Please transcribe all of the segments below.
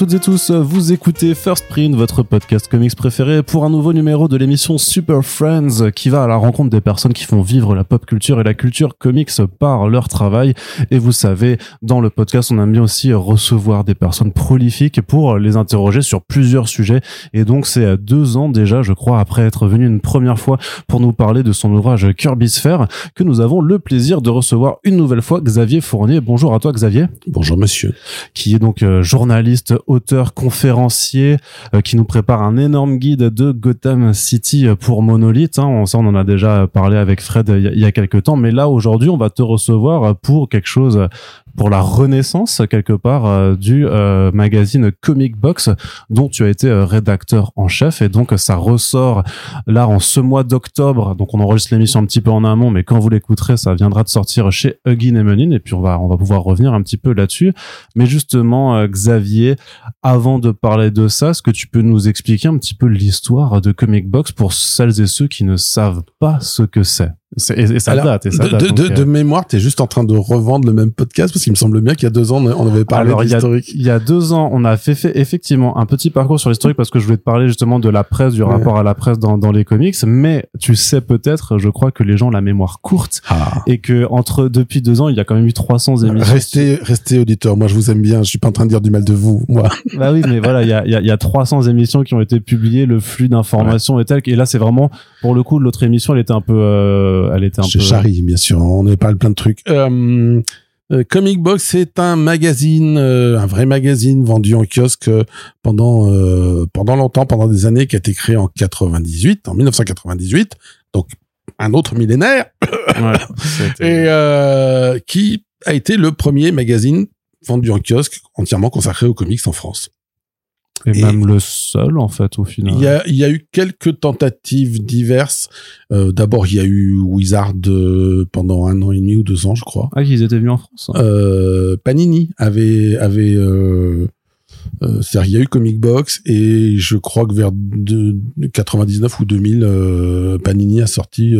À toutes et tous, vous écoutez First Print, votre podcast comics préféré pour un nouveau numéro de l'émission Super Friends qui va à la rencontre des personnes qui font vivre la pop culture et la culture comics par leur travail. Et vous savez, dans le podcast, on aime bien aussi recevoir des personnes prolifiques pour les interroger sur plusieurs sujets. Et donc c'est deux ans déjà, je crois, après être venu une première fois pour nous parler de son ouvrage Kirby Sphere, que nous avons le plaisir de recevoir une nouvelle fois Xavier Fournier. Bonjour à toi Xavier. Bonjour monsieur. Qui est donc euh, journaliste, auteur, conférencier, euh, qui nous prépare un énorme guide de Gotham City pour Monolith. Hein. On, ça, on en a déjà parlé avec Fred il y, a quelques temps, mais là aujourd'hui, on va te recevoir pour quelque chose pour la renaissance quelque part euh, du euh, magazine Comic Box dont tu as été euh, rédacteur en chef. Et donc ça ressort là en ce mois d'octobre. Donc on enregistre l'émission un petit peu en amont mais quand vous l'écouterez ça viendra de sortir chez Huggin et Menin et puis on va on va pouvoir revenir un petit peu là-dessus. Mais justement Xavier avant de parler de ça est-ce que tu peux nous expliquer un petit peu l'histoire de Comic Box pour celles et ceux qui ne savent pas ce que c'est? Et, ça date, et ça de, date. De, de, de, mémoire, t'es juste en train de revendre le même podcast parce qu'il me semble bien qu'il y a deux ans, on avait parlé d'historique. Il y a deux ans, on a fait, fait effectivement un petit parcours sur l'historique parce que je voulais te parler justement de la presse, du rapport à la presse dans, dans les comics. Mais tu sais peut-être, je crois que les gens ont la mémoire courte ah. et que entre depuis deux ans, il y a quand même eu 300 émissions. Restez, restez auditeur. Moi, je vous aime bien. Je suis pas en train de dire du mal de vous, moi. bah oui, mais voilà, il y a, il y a, y a 300 émissions qui ont été publiées, le flux d'informations est tel. Et là, c'est vraiment, pour le coup, l'autre émission, elle était un peu, euh, elle était un peu bien sûr. On avait parlé plein de trucs. Euh, euh, Comic Box, c'est un magazine, euh, un vrai magazine vendu en kiosque pendant pendant longtemps, pendant des années, qui a été créé en 98, en 1998, donc un autre millénaire, et qui a été le premier magazine vendu en kiosque entièrement consacré aux comics en France. Et, même le seul, en fait, au final. Il y a, il y a eu quelques tentatives diverses. Euh, D'abord, il y a eu Wizard euh, pendant un an et demi ou deux ans, je crois. Ah, ils étaient venus en France. Hein. Euh, Panini avait, avait, c'est-à-dire, il y a eu Comic Box et je crois que vers de, 99 ou 2000, euh, Panini a sorti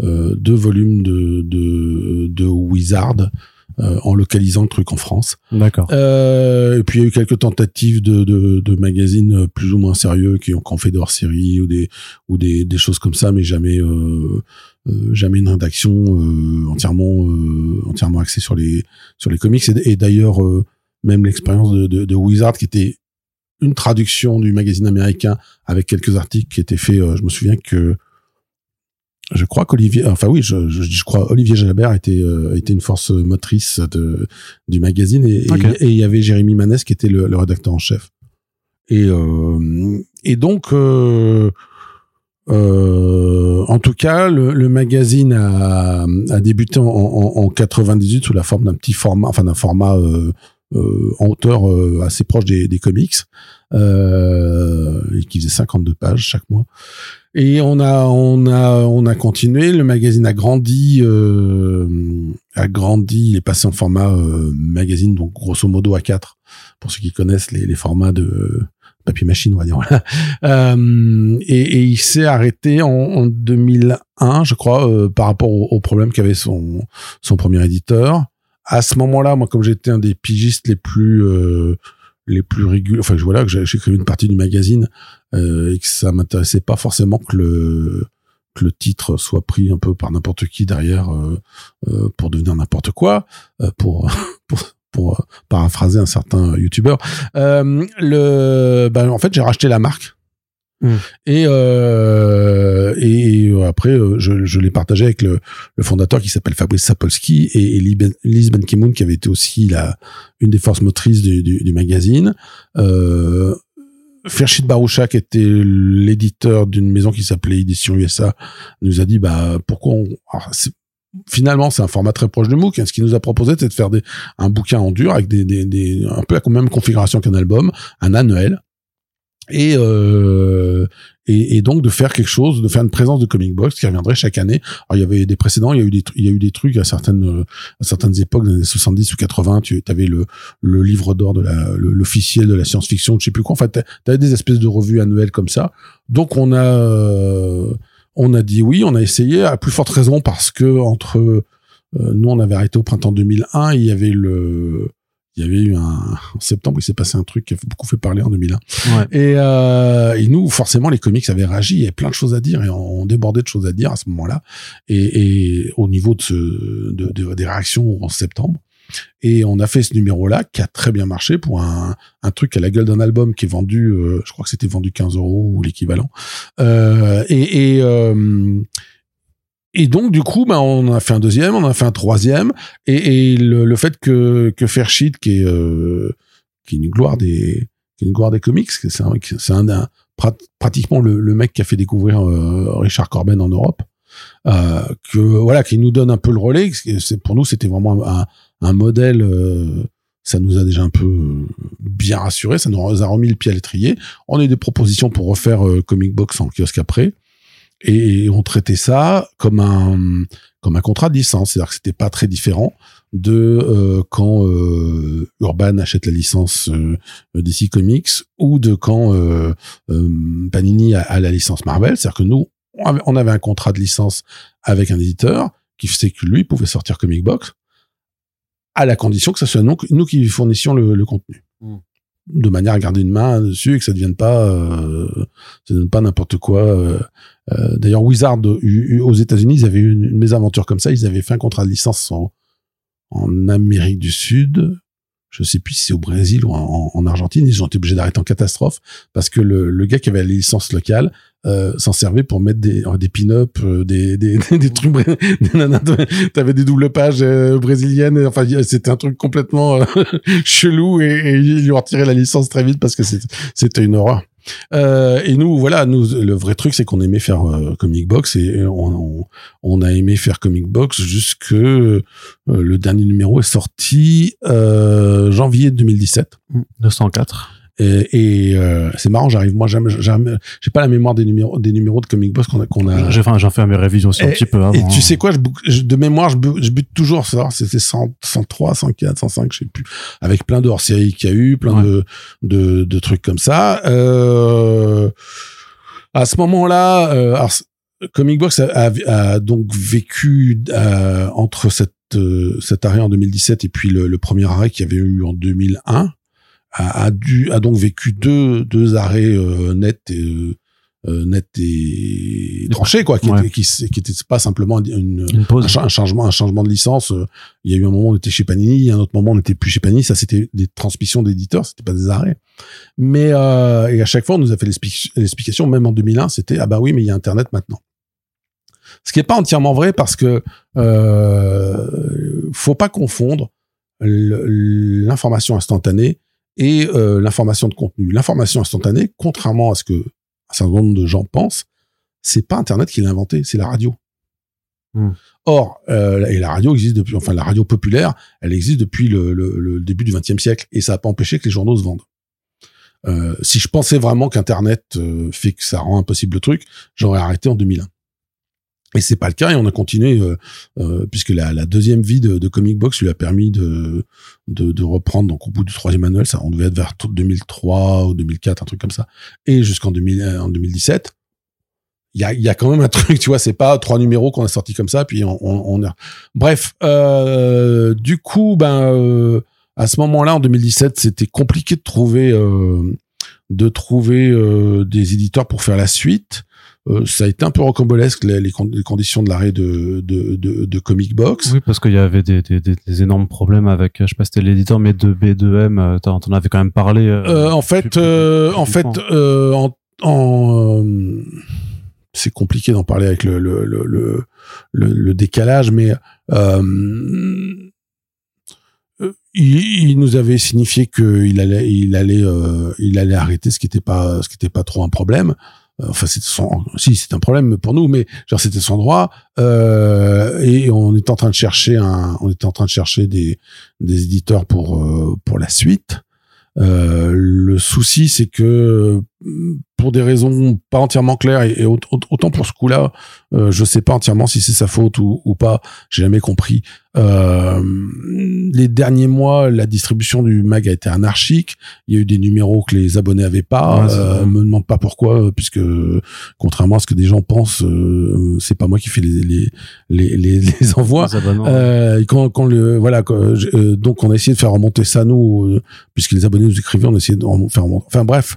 deux volumes de, de, de Wizard euh, en localisant le truc en France. D'accord. Euh, et puis il y a eu quelques tentatives de, de, de magazines plus ou moins sérieux qui ont, fait des hors-série ou des ou des, des choses comme ça, mais jamais euh, euh jamais une rédaction euh, entièrement entièrement axée sur les sur les comics. Et, d'ailleurs même l'expérience de, de, de Wizard qui était une traduction du magazine américain avec quelques articles qui étaient faits. je me souviens que je crois qu'Olivier, enfin oui, je, je, je, crois Olivier Jalabert était euh, était une force motrice de du magazine et, et, il y avait Jérémy Manès qui était le, le rédacteur en chef. Et euh, et donc euh, euh, en tout cas, le, le magazine a, a débuté en, en, en, 98 sous la forme d'un petit format, enfin d'un format euh, en hauteur assez proche des, des comics, et qui faisait 52 pages chaque mois. Et on a, on a, on a continué. Le magazine a grandi, euh, a grandi. Il est passé en format euh, magazine, donc grosso modo à 4 pour ceux qui connaissent les, les formats de papier machine, on va dire. euh, et, et, il s'est arrêté en, en, 2001, je crois, euh, par rapport au, au problème qu'avait son son premier éditeur. À ce moment-là, moi, comme j'étais un des pigistes les plus euh, les plus réguliers, enfin voilà que j'écrivais une partie du magazine euh, et que ça m'intéressait pas forcément que le que le titre soit pris un peu par n'importe qui derrière euh, euh, pour devenir n'importe quoi, pour, pour pour paraphraser un certain youtubeur. le, ben, en fait, j'ai racheté la marque. Mmh. Et euh, et après je, je l'ai partagé avec le, le fondateur qui s'appelle Fabrice Sapolsky et, et Liz Ben Kimoun qui avait été aussi la une des forces motrices du, du, du magazine. Euh, Fershid Baroucha, qui était l'éditeur d'une maison qui s'appelait Édition USA, nous a dit bah pourquoi on finalement c'est un format très proche de MOOC. Hein. Ce qu'il nous a proposé, c'est de faire des, un bouquin en dur avec des, des, des un peu la même configuration qu'un album, un annuel, et, euh, et, et, donc de faire quelque chose, de faire une présence de comic box qui reviendrait chaque année. Alors il y avait des précédents, il y a eu des, il y a eu des trucs à certaines, à certaines époques, dans les 70 ou 80, tu avais le, le livre d'or de la, l'officiel de la science-fiction, je sais plus quoi. En fait, tu avais des espèces de revues annuelles comme ça. Donc on a, euh, on a dit oui, on a essayé à plus forte raison parce que entre euh, nous on avait arrêté au printemps 2001, il y avait le il y avait eu un en septembre, il s'est passé un truc qui a beaucoup fait parler en 2001. Ouais. Et, euh, et nous, forcément, les comics avaient réagi. Il y avait plein de choses à dire et on, débordait de choses à dire à ce moment-là. Et, et au niveau de, ce, de, de- des réactions en septembre. Et on a fait ce numéro-là qui a très bien marché pour un, un truc à la gueule d'un album qui est vendu, euh, je crois que c'était vendu 15 euros ou l'équivalent. Euh, et et, euh, et donc du coup, ben on a fait un deuxième, on a fait un troisième. Et, et le, le fait que que Fairchild, qui est euh, qui est une gloire des qui est une gloire des comics, c'est un, c'est un, un- prat- pratiquement le, le mec qui a fait découvrir euh, Richard Corben en Europe. Euh, que voilà, qui nous donne un peu le relais. C'est pour nous, c'était vraiment un, un modèle. euh, ça nous a déjà un peu euh, bien rassuré. Ça nous a remis le pied à l'étrier. On a eu des propositions pour refaire euh, Comic Box en kiosque après, et on traitait ça comme un comme un contrat de licence. C'est-à-dire que c'était pas très différent de euh, quand euh, Urban achète la licence euh, DC Comics ou de quand euh, euh, Panini a, a la licence Marvel. C'est-à-dire que nous, on avait, on avait un contrat de licence avec un éditeur qui faisait que lui pouvait sortir Comic Box à la condition que ce soit nous, nous qui fournissions le, le contenu. Mm. De manière à garder une main dessus et que ça ne devienne pas, euh, ça devienne pas n'importe quoi. euh. Euh, D'ailleurs, Wizard aux États-Unis, ils avaient eu une, mésaventure comme ça. Ils avaient fait un contrat de licence en, Amérique du Sud. Je sais plus si c'est au Brésil ou en, en Argentine. Ils ont été obligés d'arrêter en catastrophe parce que le, gars qui avait la licence locale euh, s'en servait pour mettre des, des pin-up, euh, des, des, trucs. T'avais des doubles pages euh, brésiliennes. Enfin, c'était un truc complètement euh, chelou et, et ils lui ont retiré la licence très vite parce que c'était une horreur. Euh, et nous, voilà, nous, le vrai truc, c'est qu'on aimait faire euh, Comic Box et on, a aimé faire Comic Box jusque euh, le dernier numéro est sorti janvier 2017. 204. Et, et euh, c'est marrant, j'arrive, moi, jamais, jamais, j'ai pas la mémoire des numéros, des numéros de Comic Box qu'on a, qu'on a. Enfin, j'en fais mes révisions aussi un Et- petit peu avant. Et tu sais quoi, je, de mémoire, je, bu- je bute toujours ça. C'était 100, 103, 104, 105, je sais plus. Avec plein de hors-séries qu'il y a eu, plein Ouais. de, de, de trucs comme ça. Euh, à ce moment-là, euh, alors, Comic Box a, a- a donc vécu euh, entre cette, euh, cet arrêt en 2017 et puis le, le premier arrêt qu'il y avait eu en 2001, a, a dû a donc vécu deux deux arrêts euh, nets et euh, euh, nets et tranchés quoi, qui Ouais. qui, qui pas simplement une, Une pause. un, cha- un changement un changement de licence. euh, Il y a eu un moment où on était chez Panini, un autre moment où on n'était plus chez Panini. Ça c'était des transmissions d'éditeurs, c'était pas des arrêts. Mais euh, et à chaque fois on nous a fait l'explic- l'explication, même en 2001, c'était ah bah oui mais il y a Internet maintenant. Ce qui est pas entièrement vrai parce que euh, faut pas confondre l'information instantanée et euh, l'information de contenu. L'information instantanée, contrairement à ce que un certain nombre de gens pensent, c'est pas Internet qui l'a inventé, c'est la radio. Hmm. Or, euh, et la radio existe depuis, enfin la radio populaire, elle existe depuis le, le- le début du XXe siècle, et ça n'a pas empêché que les journaux se vendent. Euh, si je pensais vraiment qu'Internet fait que ça rend impossible le truc, j'aurais arrêté en 2001. Et c'est pas le cas, et on a continué euh, euh, puisque la, la deuxième vie de, de Comic Box lui a permis de, de, de reprendre. Donc au bout du troisième annuel, ça, on devait être vers tout 2003 ou 2004, un truc comme ça, et jusqu'en 2000, euh, en 2017. Il y a, y a quand même un truc, tu vois, c'est pas trois numéros qu'on a sortis comme ça, puis on, on, on a... Bref, euh, du coup, ben euh, à ce moment-là, en 2017, c'était compliqué de trouver de trouver des éditeurs pour faire la suite. Euh, ça a été un peu rocambolesque les, les, con- les conditions de l'arrêt de, de, de, de Comic Box. Oui, parce qu'il y avait des, des, des, des énormes problèmes avec, je sais pas si c'était l'éditeur, mais de B2M, euh, t'en avais quand même parlé. euh, en fait, euh, en fait, publiquement. en, en, c'est compliqué d'en parler avec le le, le, le, le, le décalage, mais il, il nous avait signifié qu'il allait, il allait, il allait arrêter, ce qui était pas, ce qui était pas trop un problème. Euh, Enfin, son, si c'est un problème pour nous, mais genre c'était son droit. Euh, et on était en train de chercher un, on était en train de chercher des des éditeurs pour euh, pour la suite. Euh, le souci, c'est que pour des raisons pas entièrement claires et, autant pour ce coup-là, euh, je sais pas entièrement si c'est sa faute ou, ou pas. J'ai jamais compris. Euh, les derniers mois, la distribution du mag a été anarchique. Il y a eu des numéros que les abonnés avaient pas. euh, me demande pas pourquoi, puisque contrairement à ce que des gens pensent, euh, c'est pas moi qui fais les les les, les, les envois. euh, quand, quand le voilà, euh, donc on a essayé de faire remonter ça nous, euh, puisque les abonnés nous écrivaient, on a essayé de faire remonter. Enfin bref,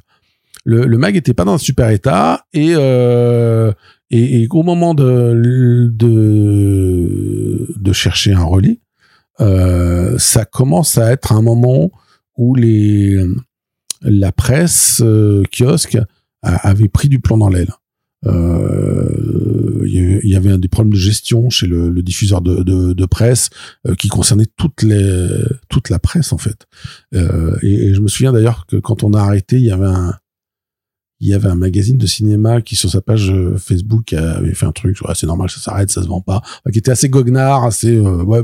le, le mag était pas dans un super état et euh, et, et, au moment de, de, de chercher un relais, euh, ça commence à être un moment où les, la presse euh, kiosque avait pris du plomb dans l'aile. Euh, il y avait des problèmes de gestion chez le, le diffuseur de, de, de presse euh, qui concernait toute les toute la presse en fait. Euh, et, et, je me souviens d'ailleurs que quand on a arrêté, il y avait un il y avait un magazine de cinéma qui sur sa page euh, Facebook avait fait un truc c'est normal ça s'arrête ça se vend pas. Qui était assez goguenard assez euh, ouais,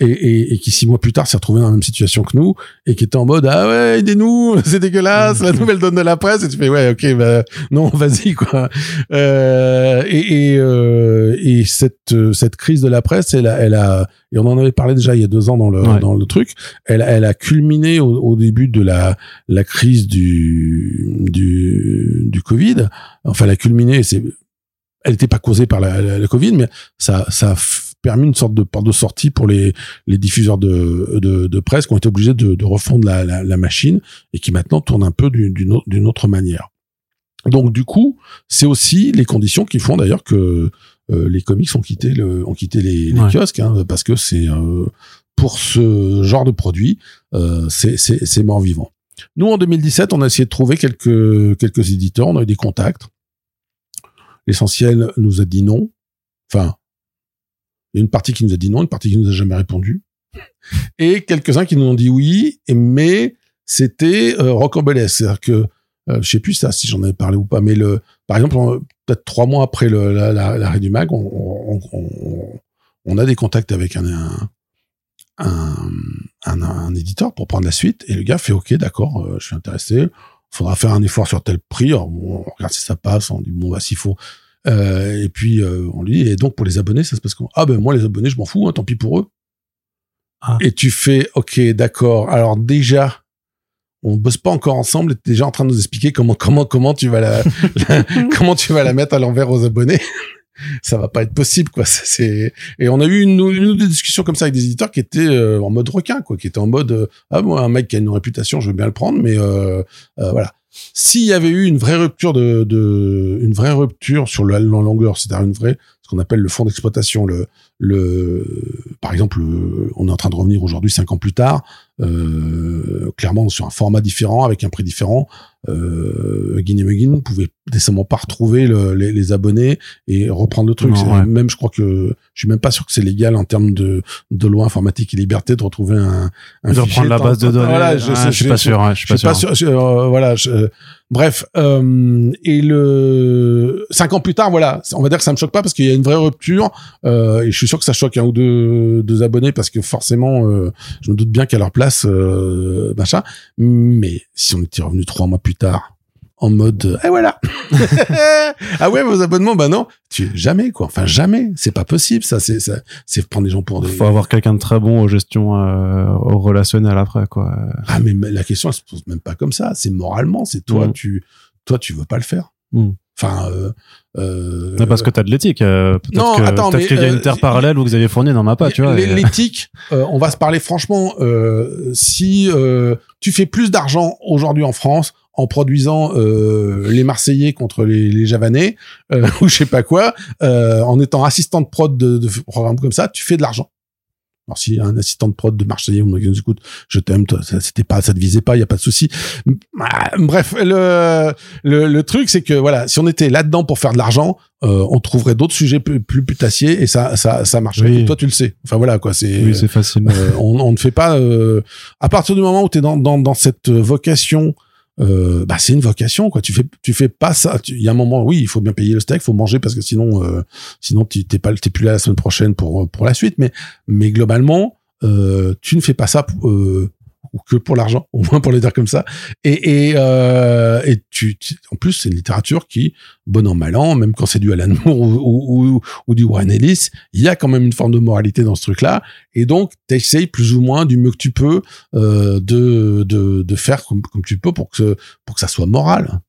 et, et, qui six mois plus tard s'est retrouvé dans la même situation que nous et qui était en mode ah ouais aidez-nous c'est dégueulasse la nouvelle donne de la presse. Et tu fais ouais ok bah non vas-y quoi. Euh, et et, euh, et cette cette crise de la presse elle a elle a et on en avait parlé déjà il y a deux ans dans le dans le truc. Elle elle a culminé au, au début de la la crise du du du, Covid, enfin la culminée, c'est, elle n'était pas causée par la, Covid, mais ça, ça a permis une sorte de porte de sortie pour les, les diffuseurs de, de, de presse qui ont été obligés de, de refondre la, la, la, machine et qui maintenant tournent un peu d'une d'une autre manière. Donc du coup, c'est aussi les conditions qui font d'ailleurs que les comics ont quitté le, ont quitté les, les kiosques, hein, parce que c'est euh, pour ce genre de produit, euh, c'est mort vivant. Nous, en 2017, on a essayé de trouver quelques, quelques éditeurs, on a eu des contacts. L'essentiel nous a dit non. Enfin, une partie qui nous a dit non, une partie qui nous a jamais répondu. Et quelques-uns qui nous ont dit oui, mais c'était euh, rocambolesque. C'est-à-dire que, euh, je sais plus ça, si j'en avais parlé ou pas, mais le, par exemple, peut-être trois mois après l'arrêt la, la, du mag, on, on, on, on, a des contacts avec un, un, un, un, un, éditeur pour prendre la suite. Et le gars fait ok d'accord euh, je suis intéressé. Faudra faire un effort sur tel prix. On regarde si ça passe on dit bon bah s'il faut. Euh, et puis euh, on lui dit et donc pour les abonnés ça se passe comment? Ah ben moi les abonnés je m'en fous hein, tant pis pour eux. Ah. et tu fais ok d'accord. Alors déjà on bosse pas encore ensemble, t'es déjà en train de nous expliquer comment comment comment tu vas la, la comment tu vas la mettre à l'envers aux abonnés. Ça va pas être possible quoi. C'est et on a eu une, une, une discussion comme ça avec des éditeurs qui étaient euh, en mode requin quoi qui étaient en mode euh, ah moi un mec qui a une réputation je veux bien le prendre mais euh, voilà. S'il y avait eu une vraie rupture de, de une vraie rupture sur le longueur c'est-à-dire une vraie ce qu'on appelle le fonds d'exploitation le le par exemple on est en train de revenir aujourd'hui cinq ans plus tard euh, clairement sur un format différent avec un prix différent euh, Guinée Muguin pouvait décemment pas retrouver le, les, les, abonnés et reprendre le truc. Même, je crois que je suis même pas sûr que c'est légal en termes de, de loi informatique et liberté de retrouver un, un de reprendre la base de données. Voilà, je, ah, je, suis pas sûr. je suis pas sûr. euh, voilà. Je, bref, euh, et le cinq ans plus tard, voilà, on va dire que ça me choque pas parce qu'il y a une vraie rupture euh, et je suis sûr que ça choque un ou deux, deux abonnés parce que forcément, euh, je me doute bien qu'à leur place, euh, machin. Mais si on était revenu trois mois plus tard en mode eh voilà. Ah ouais vos abonnements bah non tu jamais quoi. Enfin jamais. C'est pas possible ça. C'est ça c'est prendre des gens pour des faut avoir quelqu'un de très bon aux gestions euh, au relationnel après quoi. Ah mais la question elle se pose même pas comme ça. C'est moralement c'est toi mm. tu toi tu veux pas le faire. Mm. Enfin euh, euh, parce que t'as de l'éthique. Euh, non, que, attends, peut-être qu'il y a une terre euh, parallèle où vous avez fourni dans ma pas, tu vois. L'éthique, euh, on va se parler franchement. Euh, si tu fais plus d'argent aujourd'hui en France en produisant les Marseillais contre les, les Javanais ou je sais pas quoi, en étant assistant de prod de, de programmes comme ça, tu fais de l'argent. Alors si un assistant de prod de Marseillais nous écoute, je t'aime, ça c'était pas, ça te visait pas, il y a pas de souci. Ah, bref, le, le, le truc c'est que voilà, si on était là-dedans pour faire de l'argent, euh, on trouverait d'autres sujets plus, plus putassiers et ça ça ça marcherait. toi tu le sais. Enfin voilà quoi, c'est oui, c'est facile. Euh, on, on ne fait pas euh, à partir du moment où tu es dans, dans dans cette vocation euh, bah c'est une vocation quoi. Tu fais tu fais pas ça. Il y a un moment oui il faut bien payer le steak faut manger parce que sinon euh, sinon tu t'es pas t'es plus là la semaine prochaine pour pour la suite. Mais mais globalement euh, tu ne fais pas ça euh, ou que pour l'argent, au moins pour le dire comme ça. Et, et, euh, et tu, en plus, c'est une littérature qui, bon an mal an, même quand c'est du Alan Moore ou, ou, ou, du Warren Ellis, il y a quand même une forme de moralité dans ce truc-là. Et donc, t'essayes plus ou moins du mieux que tu peux euh, de, de, de faire comme, comme tu peux pour que pour que ça soit moral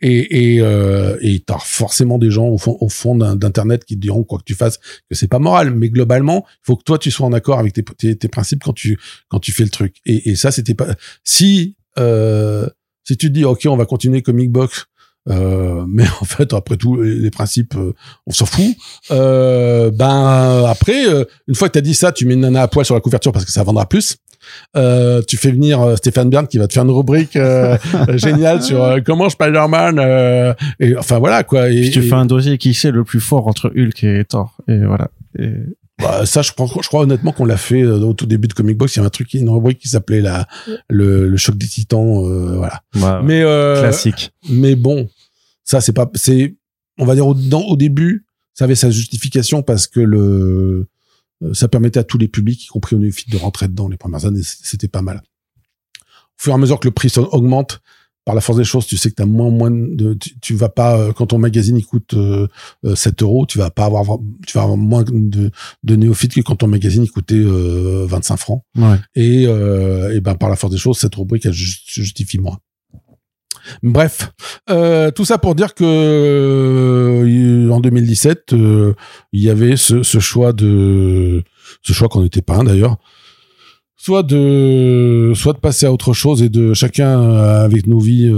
et et euh, et t'as forcément des gens au fond au fond d'internet qui te diront quoi que tu fasses que c'est pas moral mais globalement il faut que toi tu sois en accord avec tes, tes, tes principes quand tu quand tu fais le truc et, et ça c'était pas si euh, si tu te dis ok on va continuer comic box euh, mais en fait, après tout, les principes, euh, on s'en fout. Euh, ben après, euh, une fois que t'as dit ça, tu mets une nana à poil sur la couverture parce que ça vendra plus. Euh, tu fais venir euh, Stéphane Bern qui va te faire une rubrique euh, géniale sur euh, comment Spider-Man et enfin voilà quoi et, tu fais un dossier qui c'est le plus fort entre Hulk et Thor et voilà et... Bah, ça, je, je crois honnêtement qu'on l'a fait au tout début de Comic Box. Il y a un truc, une rubrique qui s'appelait la le, le, choc des Titans, voilà. mais classique. Mais bon, ça c'est pas, c'est, on va dire au, dans, au début, ça avait sa justification parce que le ça permettait à tous les publics, y compris aux néophytes, de rentrer dedans. Les premières années, c'était pas mal. Au fur et à mesure que le prix augmente, par la force des choses, tu sais que t'as moins moins de, tu, vas pas euh, quand ton magazine il coûte euh, 7 euh, euros, tu vas pas avoir, tu vas avoir moins de, de néophytes que quand ton magazine il coûtait euh, 25 francs. Ouais. Et, et ben par la force des choses, cette rubrique elle justifie moins. Bref, euh, tout ça pour dire que euh, en 2017, euh, il y avait ce, choix de ce choix qu'on n'était pas d'ailleurs, soit de soit de passer à autre chose et de chacun avec nos vies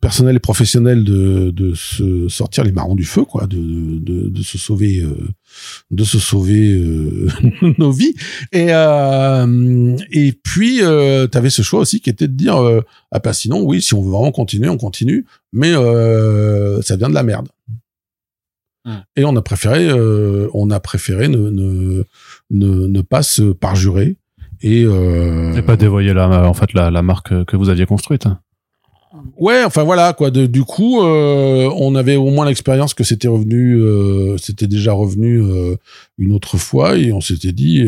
personnelles et professionnelles de, de se sortir les marrons du feu, quoi, de, de, de se sauver de se sauver euh, nos vies. Et, euh, et puis, euh, tu avais ce choix aussi qui était de dire, euh, ah ben sinon, oui, si on veut vraiment continuer, on continue, mais euh, ça vient de la merde. Hmm. Et on a préféré, on a préféré ne, ne, ne, ne pas se parjurer et, et pas dévoyer la, en fait la, la marque que vous aviez construite. Ouais, enfin voilà quoi. De, du coup, euh, on avait au moins l'expérience que c'était revenu, euh, c'était déjà revenu euh, une autre fois, et on s'était dit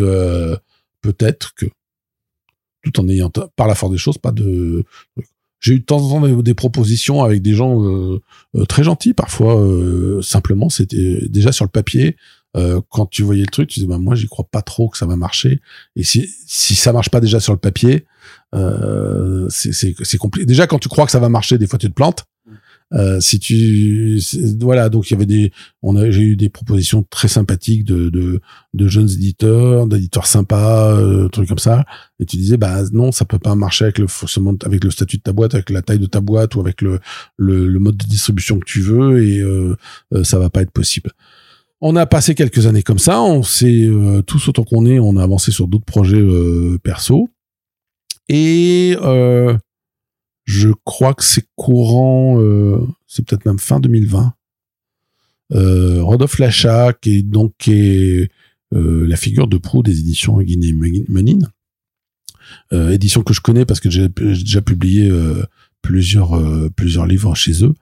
peut-être que, tout en ayant par la force des choses, pas de. J'ai eu de temps en temps des, propositions avec des gens très gentils, parfois simplement c'était déjà sur le papier. quand tu voyais le truc, tu disais bah, moi j'y crois pas trop que ça va marcher. Et si si ça marche pas déjà sur le papier, euh, c'est compliqué. Déjà, quand tu crois que ça va marcher, des fois tu te plantes. Euh, si tu voilà donc il y avait des on a j'ai eu des propositions très sympathiques de de, de jeunes éditeurs d'éditeurs sympas euh, trucs comme ça et tu disais bah non ça peut pas marcher avec le forcément avec le statut de ta boîte avec la taille de ta boîte ou avec le le, le mode de distribution que tu veux et euh, euh ça va pas être possible on a passé quelques années comme ça on s'est euh, tous autant qu'on est on a avancé sur d'autres projets euh, perso et euh, je crois que c'est courant, euh, c'est peut-être même fin 2020. Euh, Rodolphe Lacha, qui est donc est, la figure de proue des éditions Guinée Menine, euh, édition que je connais parce que j'ai déjà publié plusieurs plusieurs livres chez eux.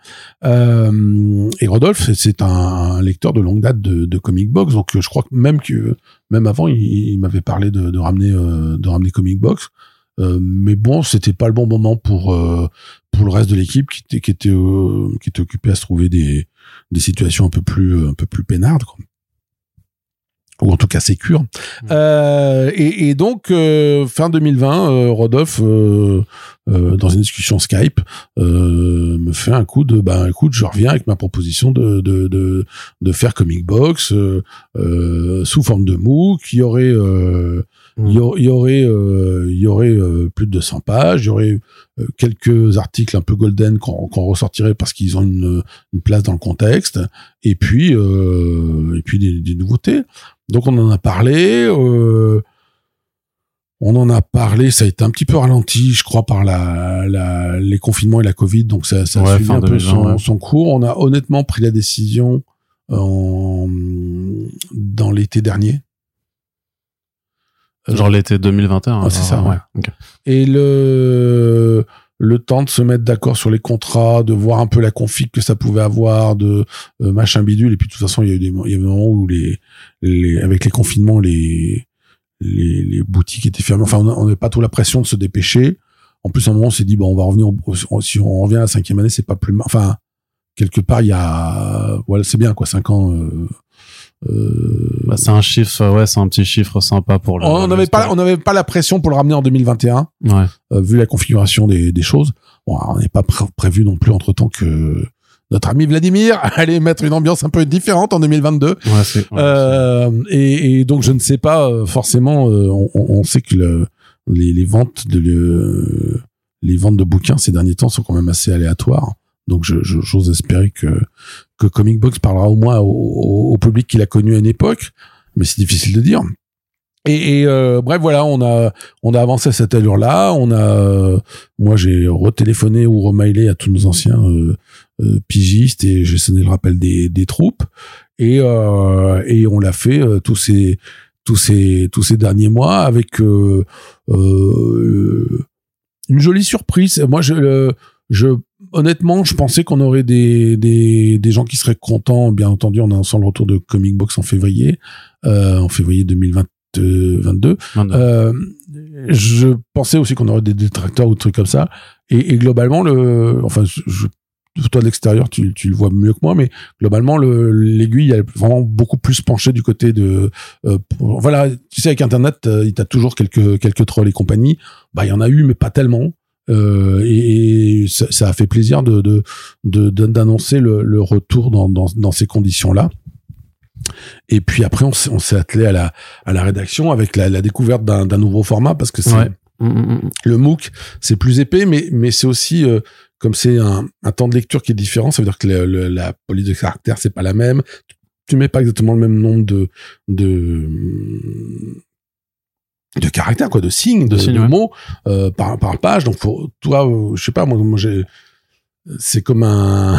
et Rodolphe, c'est un, lecteur de longue date de, comic box, donc je crois que même que même avant, il, m'avait parlé de ramener de ramener comic box. Euh, mais bon, c'était pas le bon moment pour euh, pour le reste de l'équipe qui était qui était euh, qui était occupé à se trouver des des situations un peu plus un peu plus peinardes. Quoi ou en tout cas sécure. Mmh. Euh, et, et, donc euh, fin 2020, euh, Rodolphe, dans une discussion Skype, me fait un coup de, bah écoute, je reviens avec ma proposition de de de, de faire comic box sous forme de MOOC, qui aurait il y, aurait, euh, il y aurait euh, plus de 200 pages, il y aurait euh, quelques articles un peu golden qu'on ressortirait parce qu'ils ont une, une, place dans le contexte, et puis et puis des, des, nouveautés. Donc on en a parlé. on en a parlé, ça a été un petit peu ralenti, je crois, par la, la les confinements et la Covid, donc ça, ça a suivi un peu son, son, cours. On a honnêtement pris la décision en, dans l'été dernier Genre l'été 2021. Ah, c'est ça, ouais. Et le le temps de se mettre d'accord sur les contrats, de voir un peu la config que ça pouvait avoir, de euh, machin bidule. Et puis de toute façon, il y a eu des, il y a des moments où les, les avec les confinements, les les, les boutiques étaient fermées. Enfin, on n'avait pas trop la pression de se dépêcher. En plus, à un moment, on s'est dit bon, on va revenir. au- si on revient à la cinquième année, c'est pas plus. mal. Enfin, quelque part, il y a voilà, c'est bien quoi, cinq ans. Euh, Bah, c'est un chiffre, euh, ouais, c'est un petit chiffre sympa pour le. on n'avait pas, on n'avait pas la pression pour le ramener en 2021, Ouais. euh, vu la configuration des, des choses. Bon, on n'est pas pré- prévu non plus entre temps que notre ami Vladimir allait mettre une ambiance un peu différente en 2022. Ouais, c'est. ouais, Euh, et, et donc je ne sais pas forcément. on, on sait que le, les, les ventes de le- les ventes de bouquins ces derniers temps sont quand même assez aléatoires. Donc j'ose espérer que que Comic Box parlera au moins au, au- au public qu'il a connu à une époque, mais c'est difficile de dire. Et, et, euh, bref, voilà, on a on a avancé à cette allure-là. On a, euh, moi, j'ai retéléphoné ou remailé à tous nos anciens euh, euh, pigistes et j'ai sonné le rappel des, des troupes. Et euh, et on l'a fait euh, tous ces tous ces tous ces derniers mois avec une jolie surprise. Moi, je je honnêtement, je pensais qu'on aurait des, des, des gens qui seraient contents. Bien entendu, on annonçant le retour de Comic Box en février, euh, en février 2022. ouais. Euh, je pensais aussi qu'on aurait des détracteurs ou des trucs comme ça. Et, et globalement, le, enfin, je, toi de l'extérieur, tu, tu le vois mieux que moi, mais globalement, le, l'aiguille a vraiment beaucoup plus penché du côté de, euh, voilà, tu sais, avec Internet, euh, il t'a toujours quelques quelques trolls et compagnie. Bah, il y en a eu, mais pas tellement. Euh, et, et ça, ça a fait plaisir de de de- de- d'annoncer le, le retour dans dans, dans ces conditions-là. Et puis après, on s'est, attelé à la à la rédaction avec la, la découverte d'un, nouveau format parce que c'est Ouais. Mm, mm, mm. le MOOC, c'est plus épais, mais mais c'est aussi euh, comme c'est un, un temps de lecture qui est différent, ça veut dire que le- le- la police de caractère c'est pas la même. Tu mets pas exactement le même nombre de de de caractères quoi, de signes, de, De mots euh, par par page. Donc pour toi, je sais pas, moi, moi j'ai c'est comme un,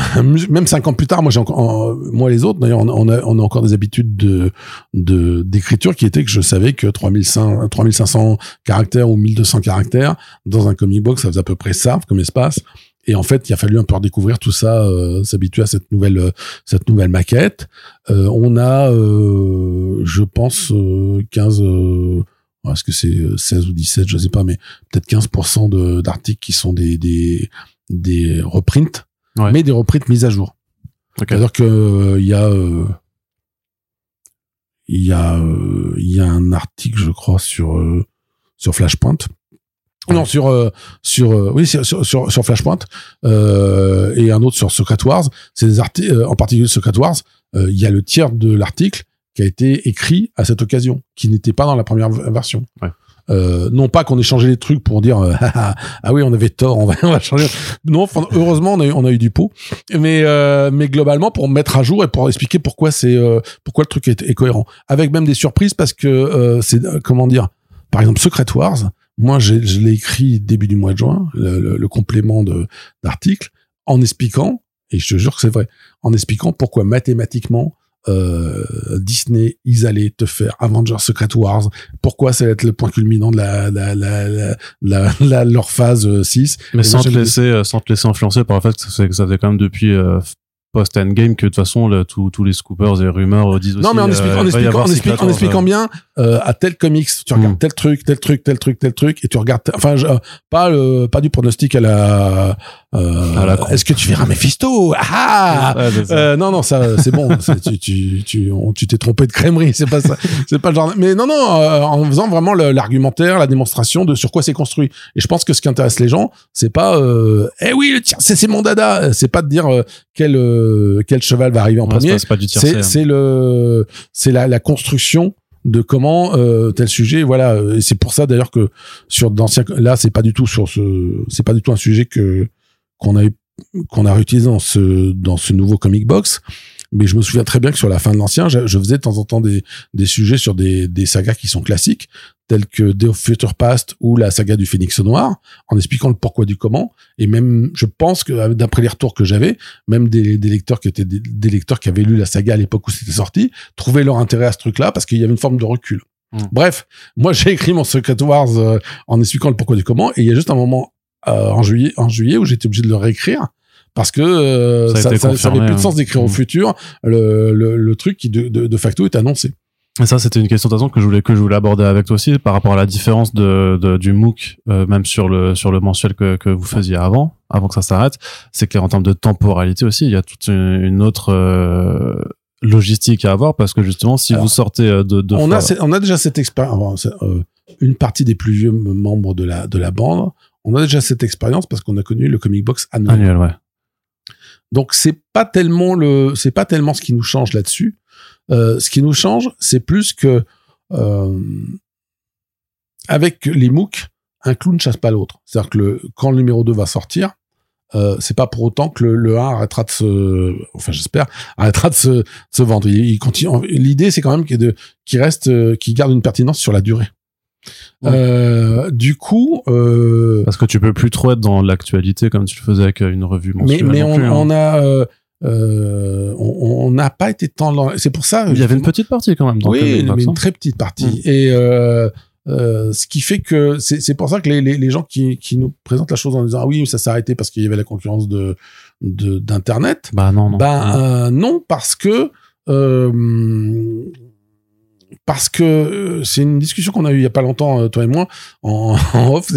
même cinq ans plus tard moi j'ai encore en- moi les autres d'ailleurs on, a- on a on a encore des habitudes de de d'écriture qui étaient que je savais que 3500 3500 caractères ou 1200 caractères dans un comic book ça faisait à peu près ça comme espace. Et en fait il a fallu un peu redécouvrir tout ça euh, s'habituer à cette nouvelle euh, cette nouvelle maquette. Euh, on a euh, je pense euh, 15 euh, est-ce que c'est euh, 16 ou 17 je sais pas mais peut-être 15% de d'articles qui sont des des des reprints Ouais. mais des reprints mises à jour. C'est-à-dire que euh, il y a euh, il y a euh, il y a un article je crois sur euh, sur Flashpoint. Non sur euh, sur euh, oui sur sur sur, Flashpoint euh, et un autre sur Secret Wars. C'est des articles euh, en particulier Secret Wars euh, il y a le tiers de l'article qui a été écrit à cette occasion qui n'était pas dans la première version. Ouais. Euh, non pas qu'on ait changé les trucs pour dire euh, ah, ah, ah oui on avait tort on va, on va changer. Non enfin, heureusement on a eu, on a eu du pot. Mais euh, mais globalement pour mettre à jour et pour expliquer pourquoi c'est euh, pourquoi le truc est, est cohérent. Avec même des surprises parce que euh, c'est euh, comment dire par exemple Secret Wars moi je l'ai écrit début du mois de juin le, le- le complément de d'article en expliquant et je te jure que c'est vrai en expliquant pourquoi mathématiquement euh, Disney, ils allaient te faire Avengers Secret Wars. Pourquoi ça va être le point culminant de la, la, la, la, leur phase euh, 6 Mais Et sans te laisser, euh, sans te laisser influencer par le fait que ça, faisait quand même depuis euh, post endgame que de toute façon tous tous les scoopers et rumeurs disent aussi. Non, mais en euh, expliquant, en expliquant, en expliquant, en expliquant euh, bien, euh, à tel comics, tu regardes Mm. tel truc, tel truc, tel truc, tel truc, et tu regardes, enfin, je- euh, pas le, pas du pronostic à la, euh, est-ce que tu verras Mephisto? Ah! ouais, c'est ça. Euh, non, non, ça, c'est bon. tu, tu, tu, on- tu t'es trompé de crèmerie. C'est pas ça. C'est pas le genre. Mais non, non, euh, en faisant vraiment l'argumentaire, la démonstration de sur quoi c'est construit. Et je pense que ce qui intéresse les gens, c'est pas, euh, eh oui, le tir, c'est c'est mon dada. C'est pas de dire euh, quel euh, quel cheval va arriver en Ouais, premier. c'est pas du C'est hein. c'est le c'est la, la construction de comment euh, tel sujet voilà. Et c'est pour ça d'ailleurs que sur d'anciens là c'est pas du tout sur ce c'est pas du tout un sujet que qu'on a qu'on a réutilisé dans ce dans ce nouveau comic box mais je me souviens très bien que sur la fin de l'ancien je, je faisais de temps en temps des des sujets sur des des sagas qui sont classiques tels que Day of Future Past ou la saga du Phénix Noir en expliquant le pourquoi du comment et même je pense que d'après les retours que j'avais même des, des lecteurs qui étaient des, des lecteurs qui avaient lu la saga à l'époque où c'était sorti trouvaient leur intérêt à ce truc-là parce qu'il y avait une forme de recul. Mm. Bref, moi j'ai écrit mon Secret Wars euh, en expliquant le pourquoi du comment et il y a juste un moment euh, en juillet en juillet où j'étais obligé de le réécrire parce que euh, Ça a ça, été ça, ça avait confirmé, plus de hein. sens d'écrire au Mm. futur le, le, le truc qui de, de, de facto est annoncé. Et ça, c'était une question de toute façon que je voulais que je voulais aborder avec toi aussi par rapport à la différence de, de du MOOC, euh, même sur le sur le mensuel que, que vous faisiez avant, avant que ça s'arrête. C'est que en termes de temporalité aussi, il y a toute une, une autre euh, logistique à avoir parce que justement, si Alors, vous sortez de, de on fois- a c'est- on a déjà cette expérience. euh, une partie des plus vieux membres de la de la bande, on a déjà cette expérience parce qu'on a connu le comic box annuel. annuel, ouais. Donc c'est pas tellement le, c'est pas tellement ce qui nous change là-dessus. Euh, ce qui nous change, c'est plus que euh, avec les MOOC, un clou ne chasse pas l'autre. C'est-à-dire que le, quand le numéro 2 va sortir, euh, c'est pas pour autant que le, le 1 arrêtera de se, enfin j'espère, arrêtera de se, de se vendre. Il, continue. L'idée, c'est quand même qu'il reste, euh, qu'il garde une pertinence sur la durée. Ouais. Euh, du coup, euh, Parce que tu peux plus trop être dans l'actualité comme tu le faisais avec une revue mais, mensuelle. mais on, plus, hein. on a, euh, euh, on n'a pas été tant dans. C'est pour ça. Il y avait une petite partie quand même. Dans le oui, mais une très petite partie. Mm. Et euh, euh, ce qui fait que c'est pour ça que les, les, les gens qui, qui nous présentent la chose en disant ah oui ça s'est arrêté parce qu'il y avait la concurrence de de- d'internet. Bah non, non. Ben euh, non parce que euh, parce que euh, c'est une discussion qu'on a eue il y a pas longtemps euh, toi et moi en, off.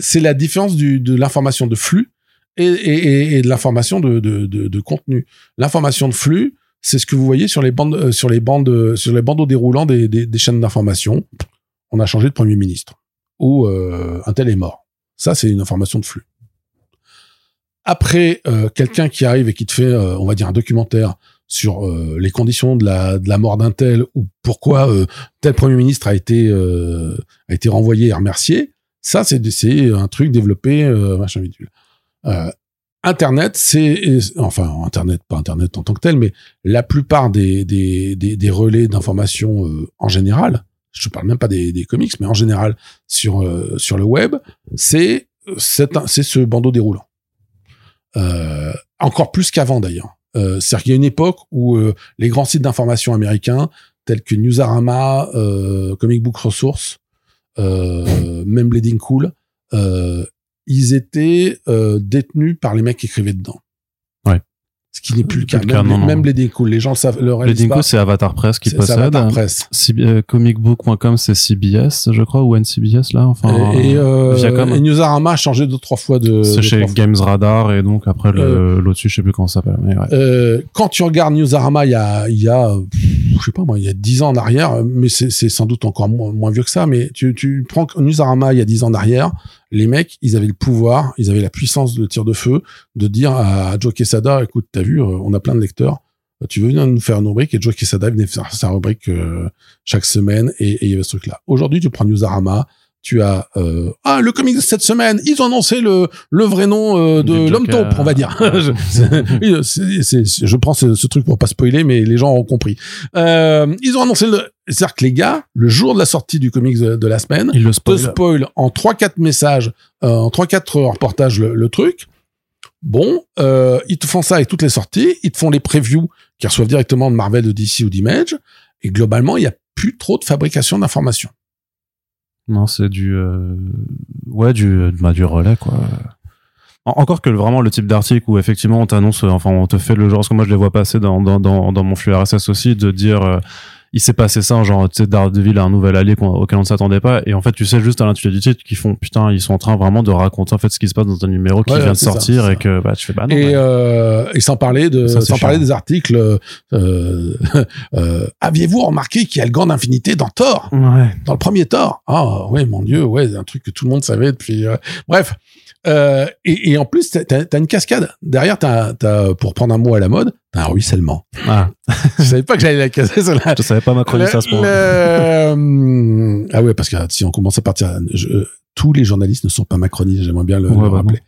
c'est la- différence de l'information de flux et, de l'information de, contenu. L'information de flux, c'est ce que vous voyez sur les bandes, euh, sur les bandeaux déroulants des, chaînes d'information. On a changé de premier ministre ou un tel est mort. Ça, c'est une information de flux. Après, quelqu'un qui arrive et qui te fait, on va dire, un documentaire sur euh, les conditions de la, de la mort d'un tel ou pourquoi euh, tel premier ministre a été euh, a été renvoyé et remercié, ça c'est un truc développé machin bidule. Internet, c'est enfin Internet, pas Internet en tant que tel, mais la plupart des des, des, relais d'information en général, je parle même pas des, des comics, mais en général sur sur le web, c'est c'est ce bandeau déroulant. Encore plus qu'avant d'ailleurs. Euh, C'est-à-dire qu'il y a une époque où euh, les grands sites d'information américains, tels que Newsarama, euh, Comic Book Resource, euh, même Bleeding Cool, euh, ils étaient détenus par les mecs qui écrivaient dedans. Ce qui n'est plus le Plus cas. le cas, Même, non, non. même Cool, les gens le savent, le Le Dinko, c'est Avatar Press qui possède. Avatar Press. Euh, comicbook.com, c'est CBS, je crois, ou NCBS, là. Enfin, et, et, euh, Viacom. et Newsarama a changé deux trois fois de. c'est chez fois. Games Radar, et donc après, le, l'au-dessus, je sais plus comment ça s'appelle. Ouais. Euh, quand tu regardes Newsarama il y a, il y a, euh, je sais pas moi, il y a dix ans en arrière, mais c'est, c'est sans doute encore moins, moins vieux que ça, mais tu, tu prends Newsarama il y a dix ans en arrière, les mecs, ils avaient le pouvoir, ils avaient la puissance de tir de feu de dire à Joe Quesada, écoute, t'as vu, euh, on a plein de lecteurs, euh, tu veux venir nous faire une rubrique et Joe Quesada venait faire sa rubrique euh, chaque semaine et il y avait ce truc-là. Aujourd'hui, tu prends Newsarama, tu as euh, ah le comic de cette semaine, ils ont annoncé le le vrai nom euh, de l'homme taupe, on va dire. Je- c'est- c'est- je prends ce, ce truc pour pas spoiler, mais les gens ont compris. Euh, ils ont annoncé le, c'est-à-dire que les gars, le jour de la sortie du comics de, de la semaine, Il le te spoil. spoil en 3-4 messages, euh, en 3-4 reportages le, le truc. Bon, euh, ils te font ça avec toutes les sorties, ils te font les previews qui reçoivent directement de Marvel, de DC ou d'Image, et globalement, il y a plus trop de fabrication d'informations. Non, c'est du, euh, ouais, du, bah, du relais, quoi. En- Encore que vraiment le type d'article où effectivement on t'annonce, euh, enfin on te fait le genre, parce que moi je les vois passer dans, dans, dans, dans mon flux RSS aussi, de dire euh, il s'est passé ça, genre tu sais Daredevil a un nouvel allié auquel on ne s'attendait pas, et en fait tu sais juste à l'intitulé du titre qu'ils font putain ils sont en train vraiment de raconter en fait ce qui se passe dans un numéro qui Ouais, vient de ça, sortir et que bah tu fais bah non. et, euh, et sans parler de Ça, sans parler des articles euh, euh, aviez-vous remarqué qu'il y a le gant d'infinité dans Thor? Ouais. dans le premier Thor? Ah ouais mon dieu ouais c'est un truc que tout le monde savait depuis bref euh, et, et en plus t'as as, une cascade derrière t'as as, pour prendre un mot à la mode t'as un ruissellement Ah, je savais pas que j'allais la caser celle-là je savais pas à ce point. le- ah ouais parce que si on commence à partir je- tous les journalistes ne sont pas macronistes j'aimerais bien le, Ouais, le rappeler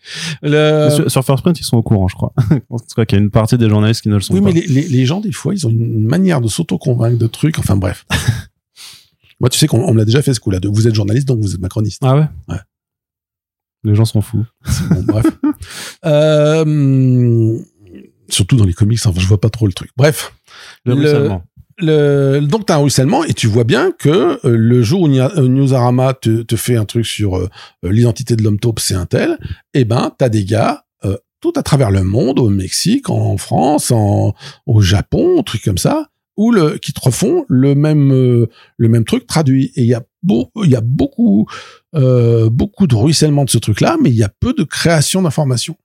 le, Sur, sur First Print ils sont au courant je crois. en tout cas qu'il y a une partie des journalistes qui ne le sont Oui, pas. mais les, les, les gens, des fois, ils ont une manière de s'auto-convaincre de trucs. Enfin, bref. Moi, tu sais qu'on on me l'a déjà fait ce coup-là. de Vous êtes journaliste, donc vous êtes macroniste. Ah ouais? Ouais. Les gens sont fous. Bon, bref. Euh, surtout dans les comics, enfin, je vois pas trop le truc. Bref. Le, Le- ruissellement. Le, donc, tu as un ruissellement et tu vois bien que euh, le jour où euh, Newsarama te, te fait un truc sur euh, l'identité de l'homme taupe, c'est un tel, eh ben, tu as des gars tout à travers le monde, au Mexique, en France, en, au Japon, trucs comme ça, ou le qui te refont le même le même truc traduit et il y a beau, il y a beaucoup euh, beaucoup de ruissellement de ce truc là mais il y a peu de création d'informations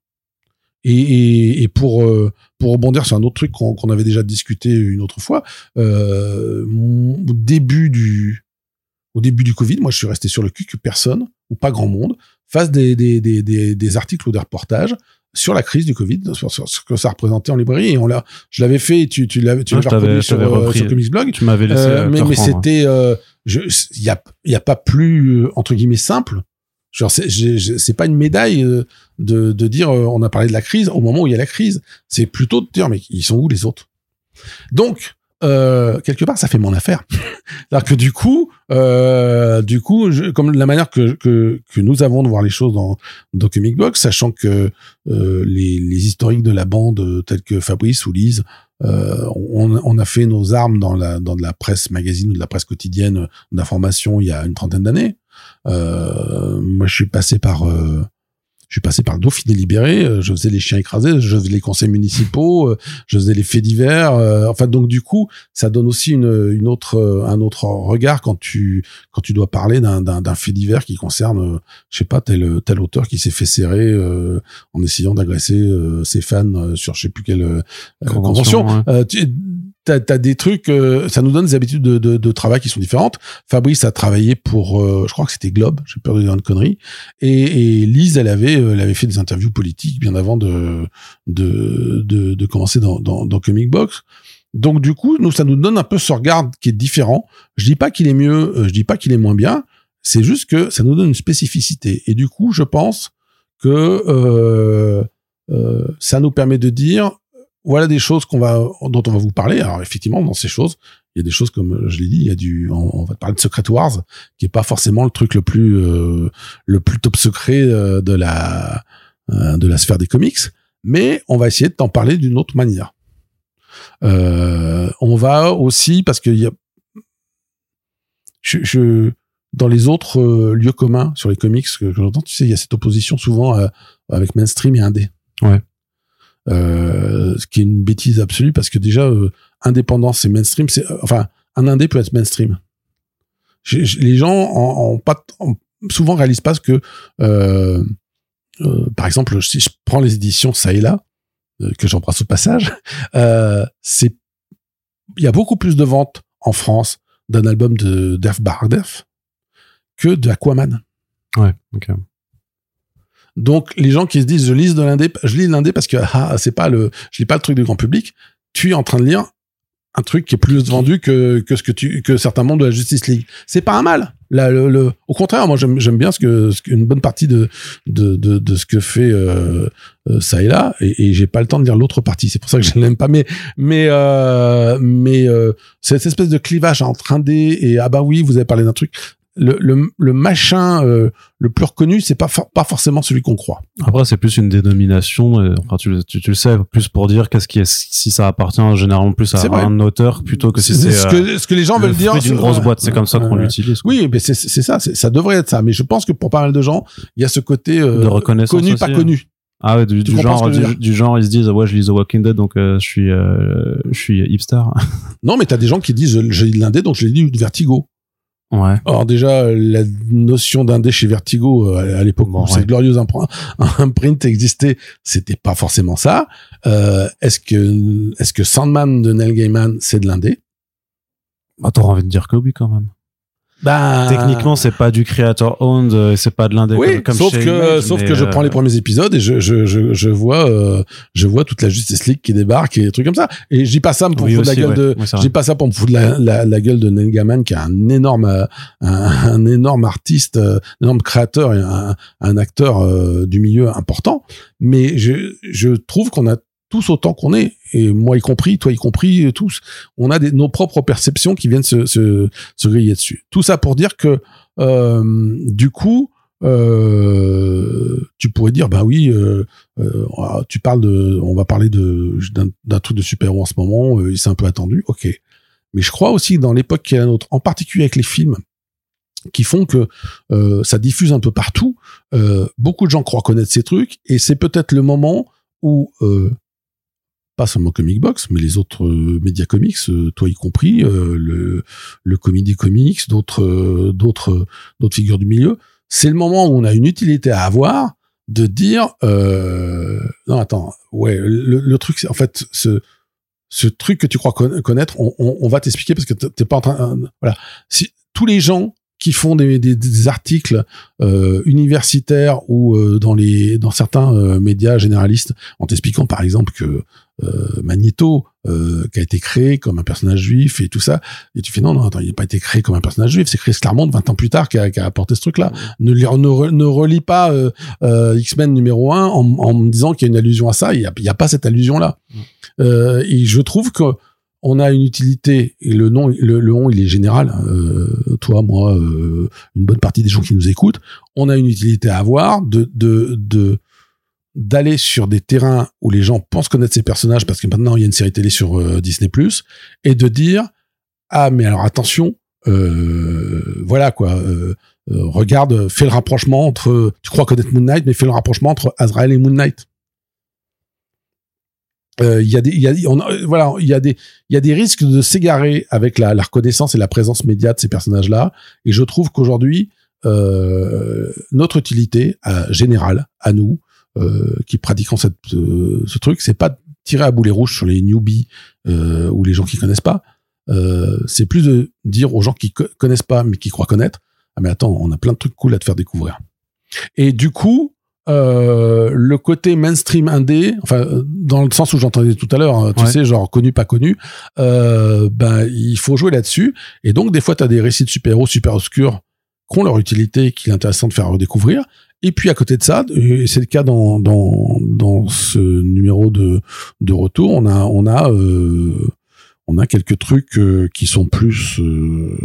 et, et, et, pour euh, pour rebondir sur un autre truc qu'on avait déjà discuté une autre fois euh, mon, au début du au début du Covid moi je suis resté sur le cul que personne ou pas grand monde fasse des des des des, des articles ou des reportages sur la crise du Covid, sur, sur, ce que ça représentait en librairie. Et on l'a, je l'avais fait, tu, tu l'avais, tu Ouais, l'avais je sur, euh, sur Comics Blog. Tu m'avais laissé. Euh, mais mais reprendre. c'était, euh, il y a, y a pas plus euh, entre guillemets simple. Genre, c'est, pas une médaille euh, de, de dire euh, on a parlé de la crise au moment où il y a la crise. C'est plutôt de dire mais ils sont où les autres? Donc euh, quelque part ça fait mon affaire. C'est-à-dire que du coup, euh, du coup, je, comme la manière que, que que nous avons de voir les choses dans dans Comic Box, sachant que euh, les, les historiques de la bande tels que Fabrice ou Lise, euh, on, on a fait nos armes dans la dans de la presse magazine ou de la presse quotidienne d'information il y a une trentaine d'années. Euh, moi, je suis passé par euh, je suis passé par le Dauphiné libéré, euh, je faisais les chiens écrasés, je faisais les conseils municipaux, euh, je faisais les faits divers. euh, enfin, donc du coup, ça donne aussi une, une autre, un autre regard quand tu quand tu dois parler d'un fait divers qui concerne, je sais pas, tel tel auteur qui s'est fait serrer euh, en essayant d'agresser euh, ses fans sur je sais plus quelle euh, Convention, convention. ouais. Tu t'as, t'as des trucs, euh, ça nous donne des habitudes de, de, de travail qui sont différentes. Fabrice a travaillé pour, euh, je crois que c'était Globe, j'ai peur de dire une connerie. Et, et Lise, elle avait, euh, elle avait fait des interviews politiques bien avant de de, de, de commencer dans, dans, dans Comic Box. Donc du coup, nous, ça nous donne un peu ce regard qui est différent. Je dis pas qu'il est mieux, euh, je dis pas qu'il est moins bien. C'est juste que ça nous donne une spécificité. Et du coup, je pense que euh, euh, ça nous permet de dire voilà des choses qu'on va dont on va vous parler. Alors effectivement, dans ces choses, il y a des choses comme je l'ai dit, il y a du on, va te parler de Secret Wars qui est pas forcément le truc le plus euh, le plus top secret euh, de la euh, de la sphère des comics, mais on va essayer de t'en parler d'une autre manière. Euh, on va aussi parce qu'il y a je, je dans les autres euh, lieux communs sur les comics que, que j'entends, tu sais, il y a cette opposition souvent avec mainstream et indé. Ouais. Euh, ce qui est une bêtise absolue parce que déjà euh, indépendance et mainstream, euh, enfin un indé peut être mainstream. Les gens en, en pas en- souvent réalisent pas ce que par exemple si je prends les éditions ça et là que j'embrasse au passage, il y a beaucoup plus de ventes en France d'un album de Def Bardef que de Aquaman. Ouais, ok. Donc les gens qui se disent je lis de l'indé, je lis l'indé parce que ah, c'est pas le, je lis pas le truc du grand public. Tu es en train de lire un truc qui est plus vendu que que ce que tu que certains membres de la Justice League. C'est pas un mal. Là, le, le- au contraire, moi j'aime j'aime bien ce que ce qu'une bonne partie de de de, de ce que fait euh, euh, ça et là et, et j'ai pas le temps de lire l'autre partie. C'est pour ça que je l'aime pas. Mais mais euh, mais euh, cette espèce de clivage entre indé et ah bah oui vous avez parlé d'un truc. Le, le, le machin euh, le plus reconnu, c'est pas for- pas forcément celui qu'on croit. Après, c'est plus une dénomination. euh, Enfin, tu, tu, tu le sais, plus pour dire qu'est-ce qui est, si ça appartient généralement plus à un auteur plutôt que si C'est ce euh, que ce que les gens le veulent dire. d'une c'est- grosse ouais, boîte. C'est comme ça qu'on l'utilise. Oui, mais c'est c'est ça, ça devrait être ça. Mais je pense que pour pas mal de gens, il y a ce côté euh, De reconnaissance connu, pas hein. connu. Ah ouais, du, genre, du, genre, ils se disent, ouais, je lis The Walking Dead, donc euh, je suis, euh, je suis hipster. Non, mais t'as des gens qui disent je, lis l'indé, donc je lis du Vertigo. Ouais. Alors déjà, la notion d'indé chez Vertigo, euh, à l'époque Bon, où ouais. cette glorieuse impr- imprint existait, c'était pas forcément ça. Euh, est-ce que est-ce que Sandman de Neil Gaiman, c'est de l'indé Bah, t'auras envie de dire que oui, quand même. Bah Techniquement, c'est pas du creator owned, euh, c'est pas de l'indé Oui, comme, sauf chez que Image, sauf que je euh, prends les premiers épisodes et je je je, je vois euh, je vois toute la Justice League qui débarque et des trucs comme ça. Et dis pas ça pour Oui, me foutre aussi, la gueule ouais. de vrai. dis pas ça pour me foutre la, la, la gueule de Neil Gaiman qui est un énorme euh, un, un énorme artiste, euh, un énorme créateur et un, un acteur euh, du milieu important. Mais je je trouve qu'on a tous autant qu'on est et moi y compris, toi y compris, tous, on a nos propres perceptions qui viennent se, griller dessus. Tout ça pour dire que euh, du coup, euh, tu pourrais dire bah oui, euh, euh, tu parles de, on va parler d'un truc de super héros en ce moment, euh, c'est un peu attendu, ok. Mais je crois aussi dans l'époque qui est la nôtre, en particulier avec les films qui font que euh, ça diffuse un peu partout, euh, beaucoup de gens croient connaître ces trucs et c'est peut-être le moment où euh, pas seulement Comic Box, mais les autres euh, médias comics, euh, toi y compris, euh, le, le Comedy Comics, d'autres, d'autres, d'autres figures du milieu. C'est le moment où on a une utilité à avoir de dire, non attends, ouais, le, truc, c'est en fait ce ce truc que tu crois connaître, on, on, va t'expliquer parce que t'es pas en train, voilà. Si tous les gens qui font des, des, des articles euh, universitaires ou euh, dans les dans certains euh, médias généralistes en t'expliquant par exemple que Magneto qui a été créé comme un personnage juif et tout ça et tu fais non non attends il n'a pas été créé comme un personnage juif c'est Chris Claremont 20 ans plus tard qui a, qui a apporté ce truc là ne, ne, pas X-Men numéro 1 en, en me disant qu'il y a une allusion à ça il y a, il y a pas cette allusion là et je trouve que on a une utilité et le nom, le, le nom, il est général. Euh, toi, moi, euh, une bonne partie des gens qui nous écoutent, on a une utilité à avoir de d'aller sur des terrains où les gens pensent connaître ces personnages parce que maintenant il y a une série télé sur euh, Disney Plus et de dire ah mais alors attention, voilà quoi. regarde, fais le rapprochement entre, tu crois connaître Moon Knight, mais fais le rapprochement entre Azrael et Moon Knight. Euh, il y a des, y a, on, voilà, il y a des, il y a des risques de s'égarer avec la, la, reconnaissance et la présence médiate de ces personnages-là. Et je trouve qu'aujourd'hui, euh, notre utilité euh, générale à nous, euh, qui pratiquons cette, euh, ce truc, c'est pas de tirer à boulet rouge sur les newbies ou les gens qui connaissent pas. c'est plus de dire aux gens qui connaissent pas mais qui croient connaître, ah mais attends, on a plein de trucs cool à te faire découvrir. Et du coup, euh, le côté mainstream indé, enfin dans le sens où j'entendais tout à l'heure, hein, tu sais, genre connu pas connu, euh, ben il faut jouer là-dessus. Et donc des fois, tu as des récits de super-héros super obscurs qui ont leur utilité, qui est intéressant de faire redécouvrir. Et puis à côté de ça, et c'est le cas dans, dans, dans ce numéro de, de retour, on a on a euh, on a quelques trucs euh, qui sont plus euh,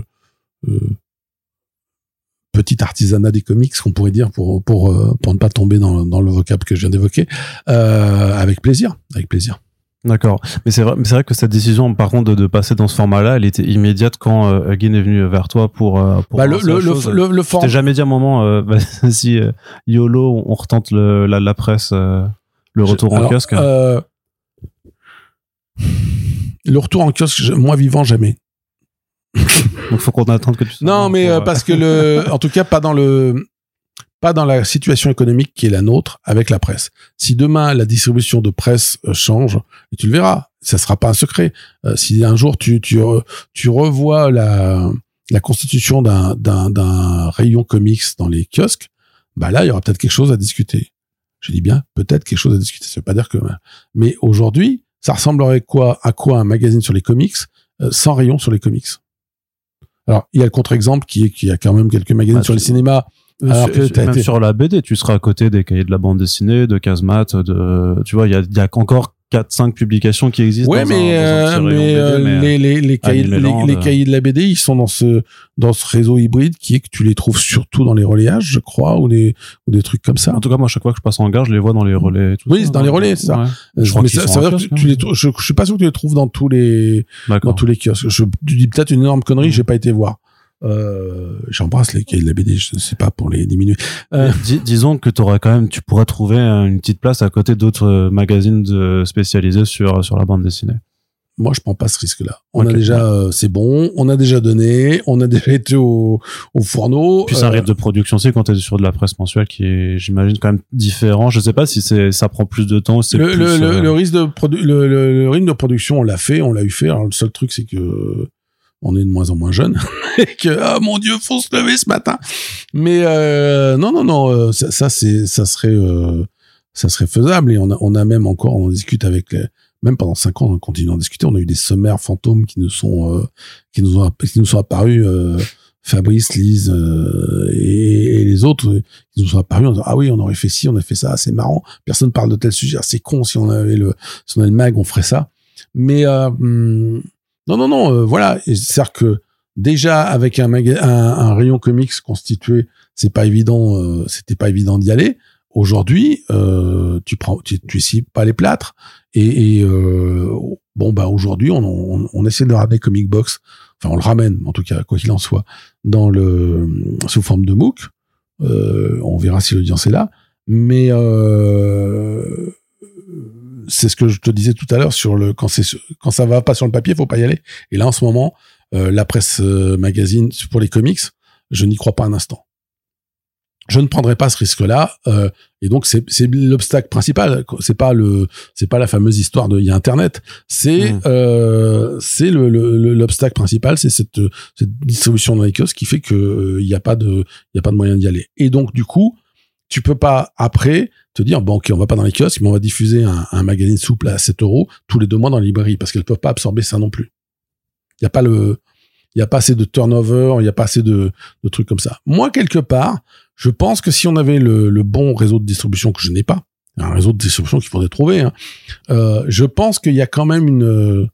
petit artisanat des comics qu'on pourrait dire pour pour euh, pour ne pas tomber dans, dans le vocable que je viens d'évoquer euh, avec plaisir avec plaisir D'accord, mais c'est vrai, c'est vrai que cette décision, par contre, de, de, passer dans ce format-là, elle était immédiate quand euh, est venu vers toi pour. Euh, pour bah, le, le, le, le, format. jamais dit à un moment, euh, bah, si YOLO, on retente le, la, la presse, le retour en kiosque. le retour en kiosque, moi vivant jamais. Donc faut qu'on attende que tu Non, mais euh, parce que le, en tout cas pas dans le, pas dans la situation économique qui est la nôtre avec la presse. Si demain la distribution de presse euh, change, et tu le verras, ça sera pas un secret. Euh, si un jour tu tu tu revois la la constitution d'un d'un d'un rayon comics dans les kiosques, bah là il y aura peut-être quelque chose à discuter. Je dis bien peut-être quelque chose à discuter. Ça veut pas dire que. Mais aujourd'hui, ça ressemblerait quoi à quoi un magazine sur les comics sans rayon sur les comics? Alors, il y a le contre-exemple qui est qu'il y a quand même quelques magazines bah, sur le cinéma. Alors que même sur la BD, tu seras à côté des cahiers de la bande dessinée, de Casemat, de, tu vois, il y a, y a encore 4 5 publications qui existent ouais, mais, euh, mais, euh, les, les, les, cahiers, les, les, cahiers de la BD ils sont dans ce dans ce réseau hybride qui est que tu les trouves surtout dans les relayages je crois ou des ou des trucs comme ça. En tout cas moi chaque fois que je passe en gare je les vois dans les relais tout oui c'est dans les relais c'est ça. Je crois mais ça, ça veut dire que tu, les je, je suis pas sûr que tu les trouves dans tous les dans tous les kiosques. Je, dis peut-être une énorme connerie j'ai pas été voir euh, j'embrasse les cahiers de la BD, je sais pas pour les diminuer. Euh, disons que tu quand même, tu pourrais trouver une petite place à côté d'autres magazines de, spécialisés sur sur la bande dessinée. Moi, je prends pas ce risque-là. On a déjà, euh, c'est bon, on a déjà donné, on a déjà été au, au fourneau. Puis ça un rythme de production, c'est quand tu es sur de la presse mensuelle qui est, j'imagine, quand même différent. Je sais pas si c'est, ça prend plus de temps. Le, le, le, risque de le, le, rythme de production, on l'a fait, on l'a eu fait. Alors, le seul truc, c'est que on est de moins en moins jeune et que ah mon dieu faut se lever ce matin. Mais euh, non non non euh, ça, c'est ça serait euh, ça serait faisable. Et on a on a même encore on discute avec même pendant cinq ans on continue à discuter. On a eu des sommaires fantômes qui nous sont qui nous ont qui nous sont apparus Fabrice, Lise et, les autres qui nous sont apparus en disant ah oui on aurait fait ci on a fait ça c'est marrant. Personne parle de tel sujet. C'est con si on avait le si on avait le mag on ferait ça. Mais hum, non, non, non, euh, voilà. C'est-à-dire que déjà avec un, rayon comics constitué, c'est pas évident, euh, c'était pas évident d'y aller. Aujourd'hui, euh, tu prends, tu, tu pas les plâtres et, bon bah aujourd'hui on, on, essaie de ramener Comic Box, enfin on le ramène en tout cas quoi qu'il en soit dans le sous forme de MOOC. on verra si l'audience est là, mais c'est ce que je te disais tout à l'heure sur le quand c'est quand ça va pas sur le papier, faut pas y aller. Et là, en ce moment, euh, la presse euh, magazine pour les comics, je n'y crois pas un instant. Je ne prendrai pas ce risque-là, euh, et donc c'est l'obstacle principal. C'est pas le, c'est pas la fameuse histoire de il y a Internet. C'est Mm. euh, c'est le le- l'obstacle principal, c'est cette cette distribution dans les kiosques qui fait que euh, il y a pas de il y a pas de moyen d'y aller. Et donc du coup, tu peux pas après te dire bon ok on va pas dans les kiosques mais on va diffuser un, magazine souple à 7 euros tous les deux mois dans les librairies parce qu'elles peuvent pas absorber ça non plus. Il y a pas le il y a pas assez de turnover, il y a pas assez de, trucs comme ça. Moi quelque part, je pense que si on avait le, le bon réseau de distribution que je n'ai pas, un réseau de distribution qu'il faudrait trouver, hein, euh, je pense qu'il y a quand même une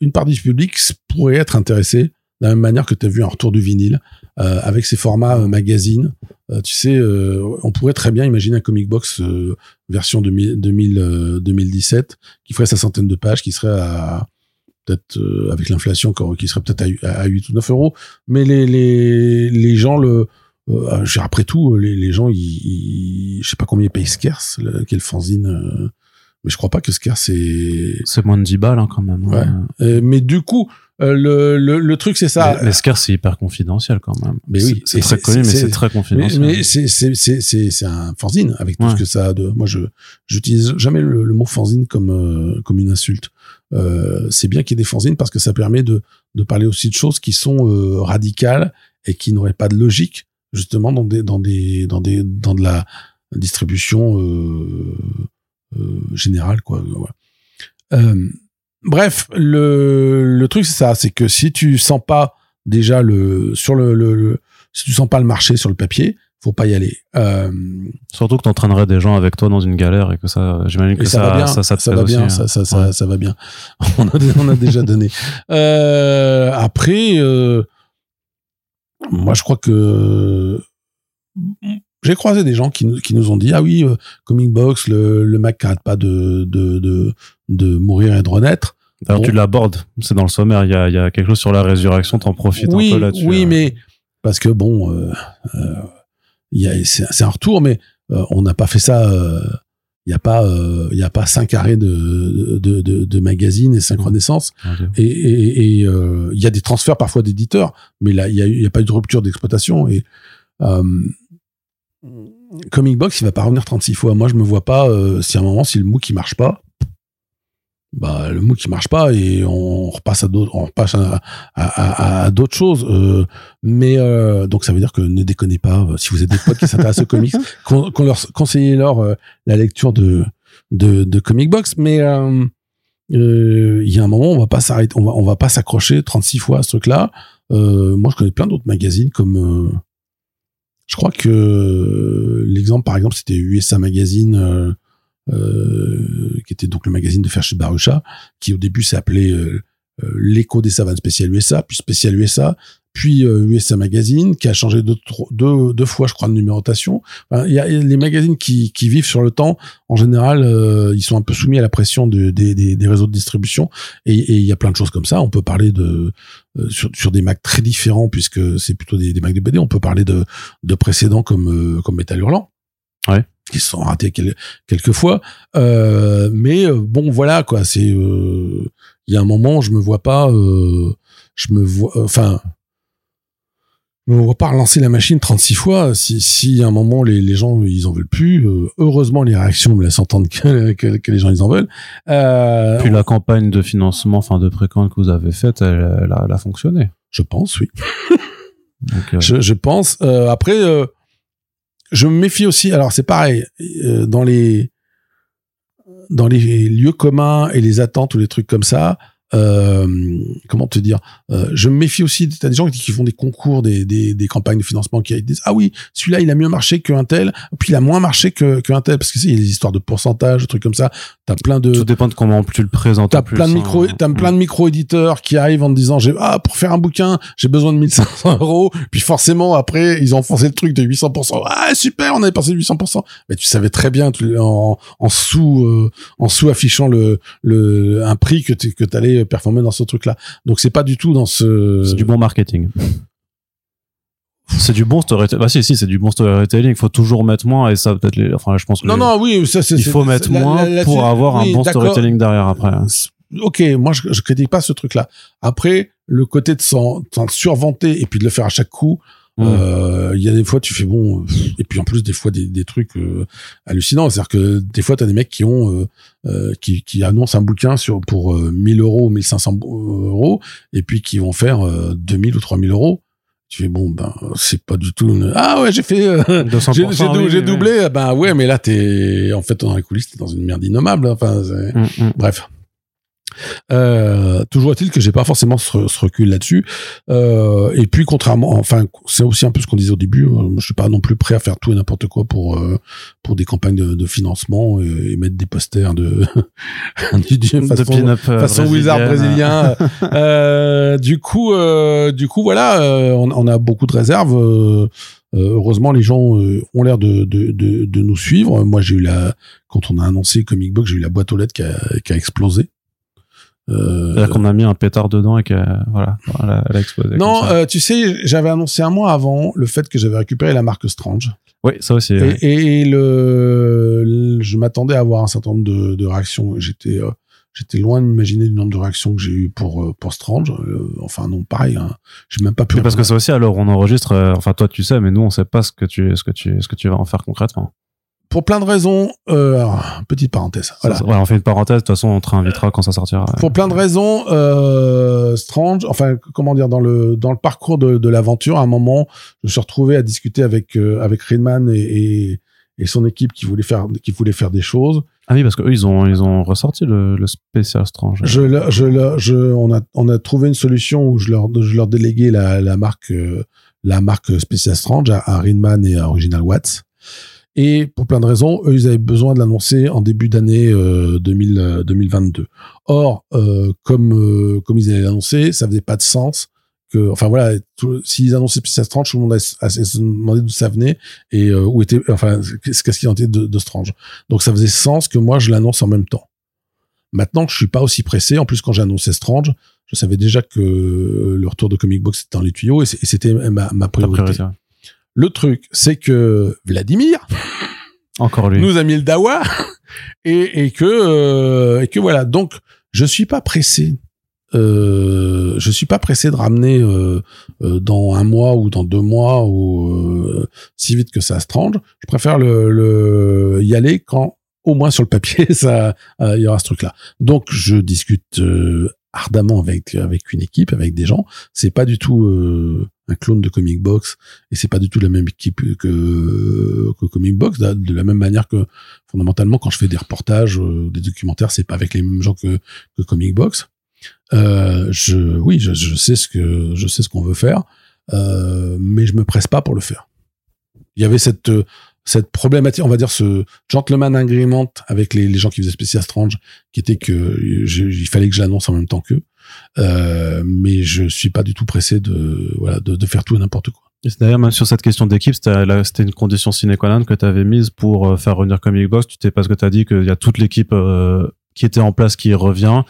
une partie du public qui pourrait être intéressée de la même manière que tu as vu un retour du vinyle euh, avec ces formats euh, magazine. Euh, tu sais, euh, on pourrait très bien imaginer un comic box euh, version 2000, 2000, euh, 2017 qui ferait sa centaine de pages, qui serait à peut-être euh, avec l'inflation qui serait peut-être à, hu- à 8 ou 9 euros. Mais les les les gens le euh, après tout, les, les gens, ils, ils- je sais pas combien ils payent Scarce, le, quel fanzine, euh, mais je crois pas que Scarce est. C'est moins de 10 balles hein, quand même. Ouais. hein. Euh, mais du coup, euh, le, le, le truc c'est ça. Mais, mais c'est hyper confidentiel quand même. Mais oui, C'est- très connu, mais c'est- très Mais, confidentiel. mais c'est c'est un fanzine avec tout Ouais. ce que ça a de. Moi, je j'utilise jamais le, le mot fanzine comme euh, comme une insulte. Euh, c'est bien qu'il y ait des fanzines parce que ça permet de de parler aussi de choses qui sont euh, radicales et qui n'auraient pas de logique justement dans des dans des dans des dans de la distribution euh, euh, générale quoi. Ouais. Bref, le le truc c'est ça, c'est que si tu sens pas déjà le sur le, le, le- si tu sens pas le marché sur le papier, faut pas y aller. Euh, Surtout que t'entraînerais des gens avec toi dans une galère et que ça, j'imagine que ça, ça, va bien, ça, ça, va bien, aussi, hein. ça, ça, Ouais. ça va bien. On a, on a déjà donné. Euh, après, euh, moi, je crois que j'ai croisé des gens qui, nous- qui nous ont dit ah oui, euh, Comic Box, le, le Mac n'arrête pas de, de, de, de mourir et de renaître. D'ailleurs, Bon. tu l'abordes, c'est dans le sommaire, il y a, y a quelque chose sur la résurrection, t'en profites oui, un peu là-dessus. Oui, hein. mais parce que bon, euh, euh, c'est, un retour, mais euh, on n'a pas fait ça. Il n'y a pas, il y a pas cinq arrêts de de, de, de magazines et cinq Mhm. renaissances. Et il y a des transferts parfois d'éditeurs, mais là il y a, y a pas eu de rupture d'exploitation. Et Comic Box, il va pas revenir 36 fois. Moi, je me vois pas euh, si à un moment si le MOOC qui marche pas. Bah, le MOOC qui marche pas et on repasse à d'autres, on repasse à, à, à- à d'autres choses. Euh, mais euh, donc ça veut dire que ne déconnez pas. euh, Si vous êtes des potes qui s'intéressent aux comics, qu'on leur conseillez leur euh, la lecture de de, de Comic Box. Mais euh, il y a un moment, on va pas s'arrêter, on va on va pas s'accrocher 36 fois à ce truc-là. Euh, moi, je connais plein d'autres magazines comme euh, je crois que euh, l'exemple, par exemple, c'était USA Magazine. euh, euh, qui était donc le magazine de Ferchet Barucha, qui au début s'appelait l'écho des savanes spécial USA, puis spécial USA, puis euh, USA Magazine, qui a changé deux, deux, deux fois, je crois, de numérotation. Enfin, Il y, a, il y a les magazines qui, qui vivent sur le temps. En général, euh, ils sont un peu soumis à la pression de- des, des, des réseaux de distribution. Et, et il y a plein de choses comme ça. On peut parler de euh, sur, sur des Macs très différents, puisque c'est plutôt des, des Macs de BD. On peut parler de, de précédents comme, euh, comme Metal Hurlant. Ouais. Qui se sont ratés quel- quelques fois. Euh, mais euh, bon, voilà, quoi. C'est, euh, il y a un moment, je me vois pas, euh, je me vois, enfin, me vois pas relancer la machine 36 fois. Si, si à un moment les, les gens ils en veulent plus, euh, heureusement les réactions me laissent entendre que, que, que les gens ils en veulent. Euh, Puis la campagne de financement, enfin de précommande que vous avez faite, elle, elle a, elle a fonctionné. je pense, oui. Donc, euh, Je, je pense. Après, je me méfie aussi. Alors c'est pareil dans les dans les lieux communs et les attentes ou les trucs comme ça. Euh, comment te dire euh, Je me méfie aussi. T'as des gens qui, font des concours, des, des, des campagnes de financement qui disent ah oui celui-là il a mieux marché qu'un tel, puis il a moins marché que qu'un tel parce que c'est il y a des histoires de pourcentage, des trucs comme ça. T'as plein de tout dépend de comment tu le présentes. T'as plein de hein. micro, t'as plein de micro-éditeurs qui arrivent en te disant, j'ai, ah, pour faire un bouquin, j'ai besoin de 1500 euros. Puis forcément, après, ils ont forcé le truc de 800%. Ah, super, on avait passé de 800%. Mais tu savais très bien, tu- en, en sous, euh, en sous affichant le, le, un prix que tu, que t'allais performer dans ce truc-là. Donc c'est pas du tout dans ce, C'est du bon marketing. C'est du bon storytelling. Bah si, si, c'est du bon storytelling. Il faut toujours mettre moins et ça peut-être. Les... Enfin, je pense que non, les- non, oui, ça, c'est. il faut mettre moins pour avoir oui, un bon storytelling derrière après. Ok, moi je, je critique pas ce truc-là. Après, le côté de s'en survanter et puis de le faire à chaque coup, Mm. euh, il y a des fois tu fais bon, euh, et puis en plus des fois des, des trucs euh, hallucinants. C'est-à-dire que des fois t'as des mecs qui ont euh, euh, qui, qui annoncent un bouquin sur pour euh, 1000 euros ou 1500 euros et puis qui vont faire euh, 2000 ou 3000 euros. Tu fais bon ben c'est pas du tout une... ah ouais j'ai fait euh, 200%, j'ai oui, oui, doublé ben ouais mais là t'es en fait dans les coulisses t'es dans une merde innommable enfin c'est- oui. Mm, mm. Bref. Euh, toujours est-il que j'ai pas forcément ce, ce recul là-dessus. Euh, et puis contrairement, enfin, c'est aussi un peu ce qu'on disait au début. euh, je suis pas non plus prêt à faire tout et n'importe quoi pour euh, pour des campagnes de, de financement et, et mettre des posters de de, de De façon, pin-up, euh, façon wizard brésilien. Euh, du coup, euh, du coup, voilà, euh, on, on a beaucoup de réserves. euh, heureusement, les gens euh, ont l'air de, de, de, de nous suivre. Moi, j'ai eu la quand on a annoncé Comic Box, j'ai eu la boîte aux lettres qui a, qui a explosé. Euh, C'est-à-dire qu'on a mis un pétard dedans et que voilà, elle a explosé. non, euh, tu sais, j'avais annoncé un mois avant le fait que j'avais récupéré la marque Strange. oui, ça aussi. Et, et le, le- je m'attendais à avoir un certain nombre de, de réactions. J'étais, euh, j'étais loin d'imaginer du nombre de réactions que j'ai eu pour pour Strange. Euh, enfin non, pareil. Hein. J'ai même pas pu. Parce que ça aussi, alors on enregistre. euh, enfin, toi, tu sais, mais nous, on sait pas ce que tu, ce que tu, ce que tu vas en faire concrètement. Pour plein de raisons. Euh, alors, petite parenthèse. Voilà. Ça- voilà, on fait une parenthèse. De toute façon, on te réinvitera quand ça sortira. Pour plein de raisons, euh, Strange, enfin comment dire, dans le dans le parcours de, de l'aventure, à un moment, je me suis retrouvé à discuter avec euh, avec Redman et, et et son équipe qui voulait faire qui voulait faire des choses. Ah oui, parce que eux, ils ont, ils ont ressorti le, le spécial strange. Je, le- je, le- je, on a, on a trouvé une solution où je leur, je leur déléguais la, la marque, euh, la marque Special Strange à, à Rinman et à Original Watts. Et pour plein de raisons, eux, ils avaient besoin de l'annoncer en début d'année euh, 2000, euh, 2022. Or, euh, comme, euh, comme ils allaient l'annoncer, ça faisait pas de sens enfin voilà, s'ils annonçaient Special Strange, tout le monde a, se demandé d'où ça venait et euh, où était, enfin, qu'est-ce qu'il en était de, de Strange. Donc ça faisait sens que moi je l'annonce en même temps. Maintenant que je suis pas aussi pressé, en plus quand j'ai annoncé Strange, je savais déjà que le retour de Comic Box était dans les tuyaux et c'était ma, priorité. Le truc, c'est que Vladimir Encore lui. nous a mis le dawa et, et que euh, et que voilà. Donc je suis pas pressé. Euh, je suis pas pressé de ramener euh, euh, dans un mois ou dans deux mois ou euh, si vite que ça Strange. Je préfère le, le y aller quand au moins sur le papier ça il y aura ce truc là. Donc je discute euh, ardemment avec avec une équipe, avec des gens. C'est pas du tout euh, un clone de Comic Box et c'est pas du tout la même équipe que que Comic Box. De la même manière que fondamentalement quand je fais des reportages, euh, des documentaires, c'est pas avec les mêmes gens que que Comic Box. Euh, je oui, je, sais ce que je sais ce qu'on veut faire, euh, mais je me presse pas pour le faire. Il y avait cette euh, cette problématique, on va dire ce gentleman agreement avec les, les gens qui faisaient Special Strange, qui était que je- il fallait que je l'annonce en même temps qu'eux. Euh, mais je suis pas du tout pressé de voilà de, de faire tout et n'importe quoi. Et D'ailleurs, même sur cette question d'équipe, c'était une condition sine qua non que tu avais mise pour euh, faire revenir Comic Box. Tu t'es parce que tu as dit qu'il y a toute l'équipe euh, qui était en place qui revient.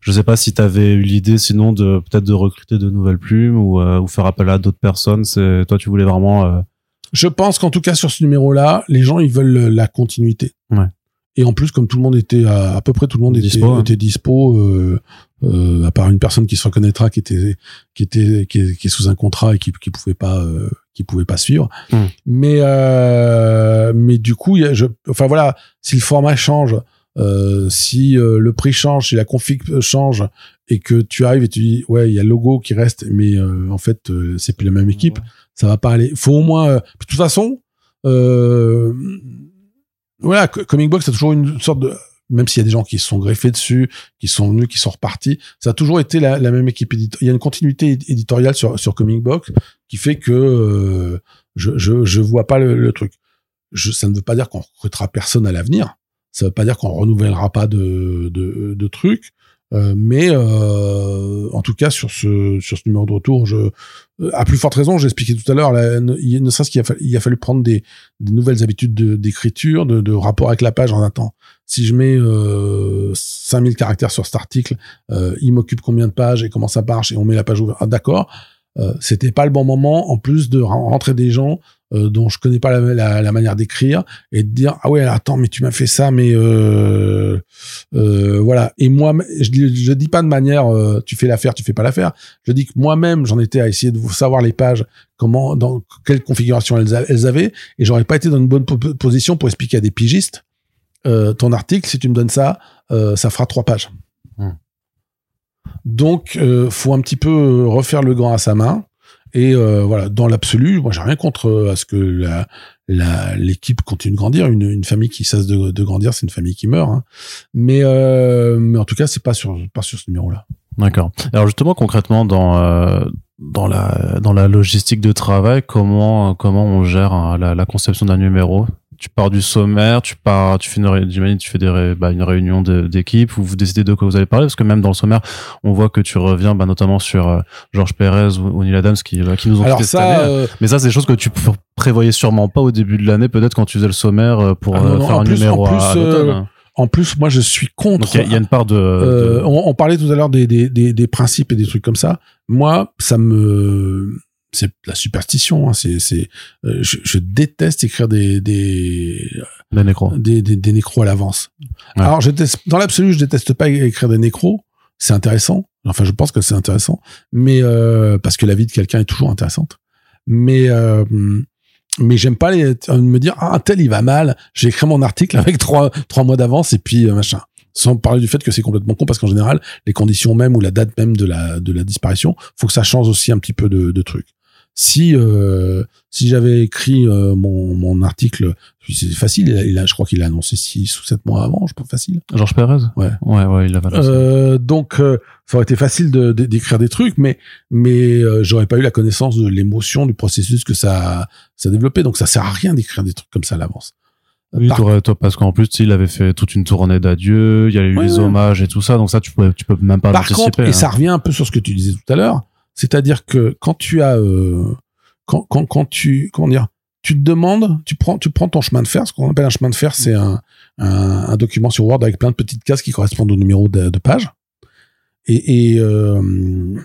Je sais pas si tu avais eu l'idée sinon de peut-être de recruter de nouvelles plumes ou, euh, ou faire appel à d'autres personnes. C'est toi, tu voulais vraiment. euh, Je pense qu'en tout cas sur ce numéro-là, les gens ils veulent la continuité. Ouais. Et en plus, comme tout le monde était à, à peu près tout le monde était Dispo, hein. était dispo, euh, euh, à part une personne qui se reconnaîtra, qui était qui était qui est, qui est sous un contrat et qui qui pouvait pas euh, qui pouvait pas suivre. Hmm. Mais mais du coup, il y a, je, enfin voilà, si le format change, si le prix change, si la config change et que tu arrives et tu dis ouais, il y a le logo qui reste, mais en fait c'est plus la même équipe ça va pas aller. Faut au moins. de toute façon, euh, voilà, Co- Comic Box c'est toujours une sorte de. Même s'il y a des gens qui se sont greffés dessus, qui sont venus, qui sont repartis, ça a toujours été la, même équipe éditoriale. Il y a une continuité éd- éditoriale sur, sur Comic Box qui fait que euh, je, je, je vois pas le, truc. Ça ne veut pas dire qu'on recrutera personne à l'avenir. Ça veut pas dire qu'on renouvellera pas de, de trucs. Euh, mais euh, en tout cas sur ce sur ce numéro de retour, je à plus forte raison, j'ai expliqué tout à l'heure, il- ne serait-ce qu'il a, fallu- il a fallu prendre des, des nouvelles habitudes de- d'écriture, de, de rapport avec la page en un temps. Si je mets euh, 5000 caractères sur cet article, euh, il m'occupe combien de pages et comment ça marche et on met la page ouverte. Ah, d'accord. euh, c'était pas le bon moment en plus de rentrer des gens euh, dont je connais pas la, la, la manière d'écrire et de dire ah ouais attends mais tu m'as fait ça mais euh, euh, voilà. Et moi je, je dis pas de manière euh, tu fais l'affaire tu fais pas l'affaire. Je dis que moi-même j'en étais à essayer de vous savoir les pages comment dans quelle configuration elles, avaient et j'aurais pas été dans une bonne po- position pour expliquer à des pigistes euh, ton article si tu me donnes ça euh, ça fera trois pages. Hmm. donc euh, faut un petit peu refaire le grand à sa main et euh, voilà, dans l'absolu, moi j'ai rien contre euh, à ce que la la- l'équipe continue de grandir. Une, une famille qui cesse de, de grandir, c'est une famille qui meurt. hein. Mais euh, mais en tout cas, c'est pas sur pas sur ce numéro-là. D'accord. Alors justement, concrètement, dans euh, dans la dans la logistique de travail, comment comment on gère hein, la, la conception d'un numéro? Tu pars du sommaire, tu pars, tu fais une j'imagine, tu fais des ré- bah, une réunion d'équipe où vous décidez de quoi vous allez parler parce que même dans le sommaire, on voit que tu reviens bah, notamment sur euh, Georges Pérez ou, ou Neil Adams qui bah, qui nous ont Alors quittés cette année. euh, Mais ça, c'est des choses que tu pr- prévoyais sûrement pas au début de l'année, peut-être quand tu faisais le sommaire euh, pour Ah non, non, faire un plus- numéro en plus, à, à l'automne. en plus, moi je suis contre. Il y, a- il y a une part de, Euh, de- on, on parlait tout à l'heure des, des, des, des principes et des trucs comme ça. Moi, ça me c'est de la superstition. Hein. C'est c'est euh, je, je déteste écrire des des des nécros. des, des, des nécros à l'avance. Ouais. Alors, je déteste, dans l'absolu, je déteste pas écrire des nécros. C'est intéressant. Enfin, je pense que c'est intéressant. Mais, euh, parce que la vie de quelqu'un est toujours intéressante. Mais, euh, mais j'aime pas les, me dire, ah, un tel, il va mal. J'ai écrit mon article avec trois, trois mois d'avance et puis, euh, machin. Sans parler du fait que c'est complètement con parce qu'en général, les conditions même ou la date même de la, de la disparition, faut que ça change aussi un petit peu de, de trucs. Si, euh, si j'avais écrit euh, mon, mon article puis c'est facile, il a, il a- je crois qu'il a annoncé six ou sept mois avant, je pense facile. Georges Pérez. Ouais. Ouais, ouais, il l'a annoncé. Euh, donc euh, ça aurait été facile de- de- d'écrire des trucs, mais mais euh, j'aurais pas eu la connaissance de l'émotion du processus que ça ça a développé. Donc ça sert à rien d'écrire des trucs comme ça à l'avance. Oui, Par- toi, parce qu'en plus, il avait fait toute une tournée d'adieu, il y a eu Ouais, les ouais. hommages et tout ça, donc ça, tu peux, tu peux même pas Par l'anticiper. contre, et hein. ça revient un peu sur ce que tu disais tout à l'heure, c'est-à-dire que quand tu as, euh, quand, quand, tu, comment dire, tu te demandes, tu prends, tu prends ton chemin de fer. Ce qu'on appelle un chemin de fer, c'est un, un, document sur Word avec plein de petites cases qui correspondent au numéro de, page. Et, et, euh,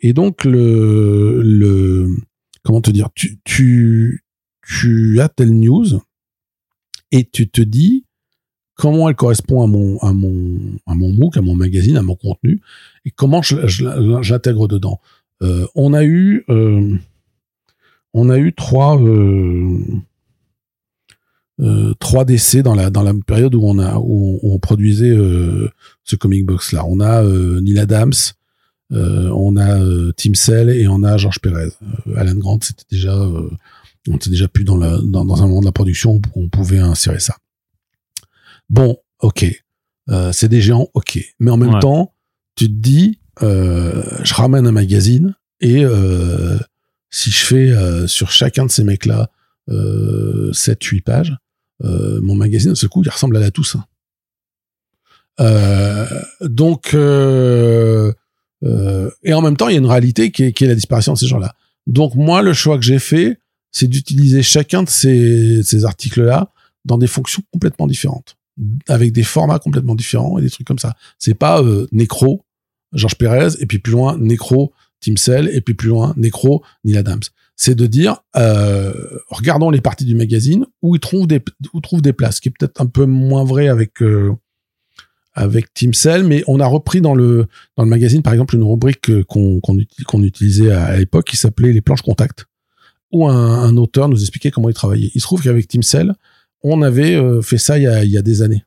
et donc le, le, comment te dire, tu, tu, tu as telle news et tu te dis comment elle correspond à mon, à mon, à mon MOOC, à mon magazine, à mon contenu, et comment je, je, je l'intègre dedans. Euh, on a eu, euh, on a eu trois, euh, trois décès dans la dans la période où on a où on, où on produisait ce comic box là. On a Neil Adams, euh, on a euh, Tim Cell et on a Georges Pérez. Euh, Alan Grant, c'était déjà on était déjà plus dans la dans, dans un moment de la production où on pouvait insérer ça. Bon, ok, c'est des géants, ok, mais en même Ouais. temps, tu te dis, je ramène un magazine et euh, si je fais euh, sur chacun de ces mecs-là euh, 7-8 pages, euh, mon magazine, de ce coup, il ressemble à la Toussaint. Euh, donc, euh, euh, et en même temps, il y a une réalité qui est, la disparition de ces gens-là. Donc, moi, le choix que j'ai fait, c'est d'utiliser chacun de ces, ces articles-là dans des fonctions complètement différentes, avec des formats complètement différents et des trucs comme ça. C'est pas euh, Nécro, Georges Pérez, et puis plus loin, Nécro, Tim Cell, et puis plus loin, Nécro, Neil Adams. C'est de dire, euh, regardons les parties du magazine où ils trouvent des, où des places, ce qui est peut-être un peu moins vrai avec, euh, avec Tim Cell, mais on a repris dans le, dans le magazine, par exemple, une rubrique qu'on qu'on uti- qu'on utilisait à, l'époque qui s'appelait les planches contact, où un, auteur nous expliquait comment il travaillait. Il se trouve qu'avec Tim Cell, on avait euh, fait ça il y a, il y a des années.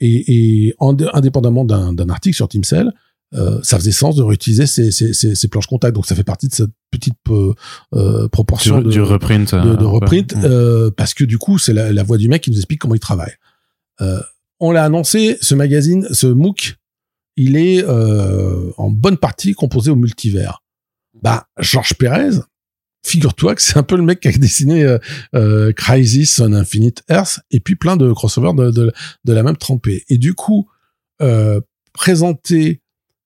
Et, et en- indépendamment d'un d'un article sur Tim Cell, euh, ça faisait sens de réutiliser ces, ces, ces, ces planches contact. Donc ça fait partie de cette petite euh, euh, proportion du, de, du reprint. de, euh, de ouais. reprint, Mm. euh, parce que du coup, c'est la, la voix du mec qui nous explique comment il travaille. Euh, on l'a annoncé, ce magazine, ce MOOC, il est euh, en bonne partie composé au multivers. Bah, Georges Pérez, figure-toi que c'est un peu le mec qui a dessiné euh, euh, Crisis on Infinite Earth et puis plein de crossovers de, de, de la même trempée. Et du coup, euh, présenter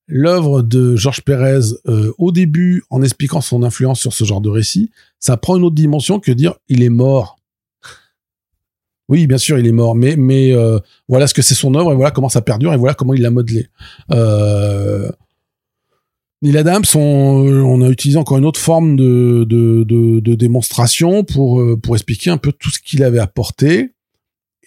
l'œuvre de Georges Pérez euh, au début en expliquant son influence sur ce genre de récit, ça prend une autre dimension que dire il est mort. Oui, bien sûr, il est mort, mais euh, voilà ce que c'est son œuvre et voilà comment ça perdure et voilà comment il l'a modelé. Euh, Neil Adams, on, a utilisé encore une autre forme de, démonstration euh, pour expliquer un peu tout ce qu'il avait apporté.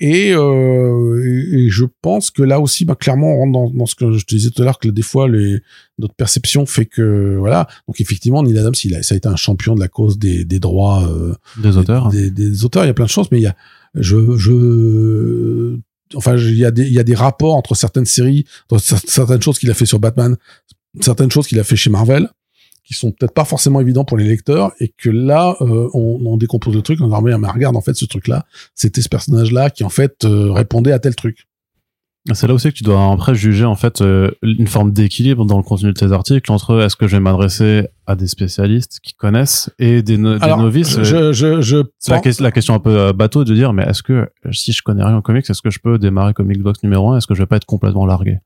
Et, euh, et, je pense que là aussi, bah, clairement, on rentre dans, dans, ce que je te disais tout à l'heure, que des fois, les, notre perception fait que, voilà. Donc, effectivement, Neil Adams, il a, ça a été un champion de la cause des, des droits euh, des auteurs. Des, des, auteurs, il y a plein de choses, mais il y a, je, je, enfin, il y a des, il y a des rapports entre certaines séries, entre certaines choses qu'il a fait sur Batman, certaines choses qu'il a fait chez Marvel qui sont peut-être pas forcément évidents pour les lecteurs et que là euh, on, on, décompose le truc on dit mais regarde en fait ce truc là c'était ce personnage là qui en fait euh, répondait à tel truc. C'est là aussi que tu dois après juger en fait euh, une forme d'équilibre dans le contenu de tes articles entre est-ce que je vais m'adresser à des spécialistes qui connaissent et des, no Alors, des novices je, je, je c'est la, la, question un peu bateau de dire mais est-ce que si je connais rien en comics est-ce que je peux démarrer Comic Box numéro 1 est-ce que je vais pas être complètement largué?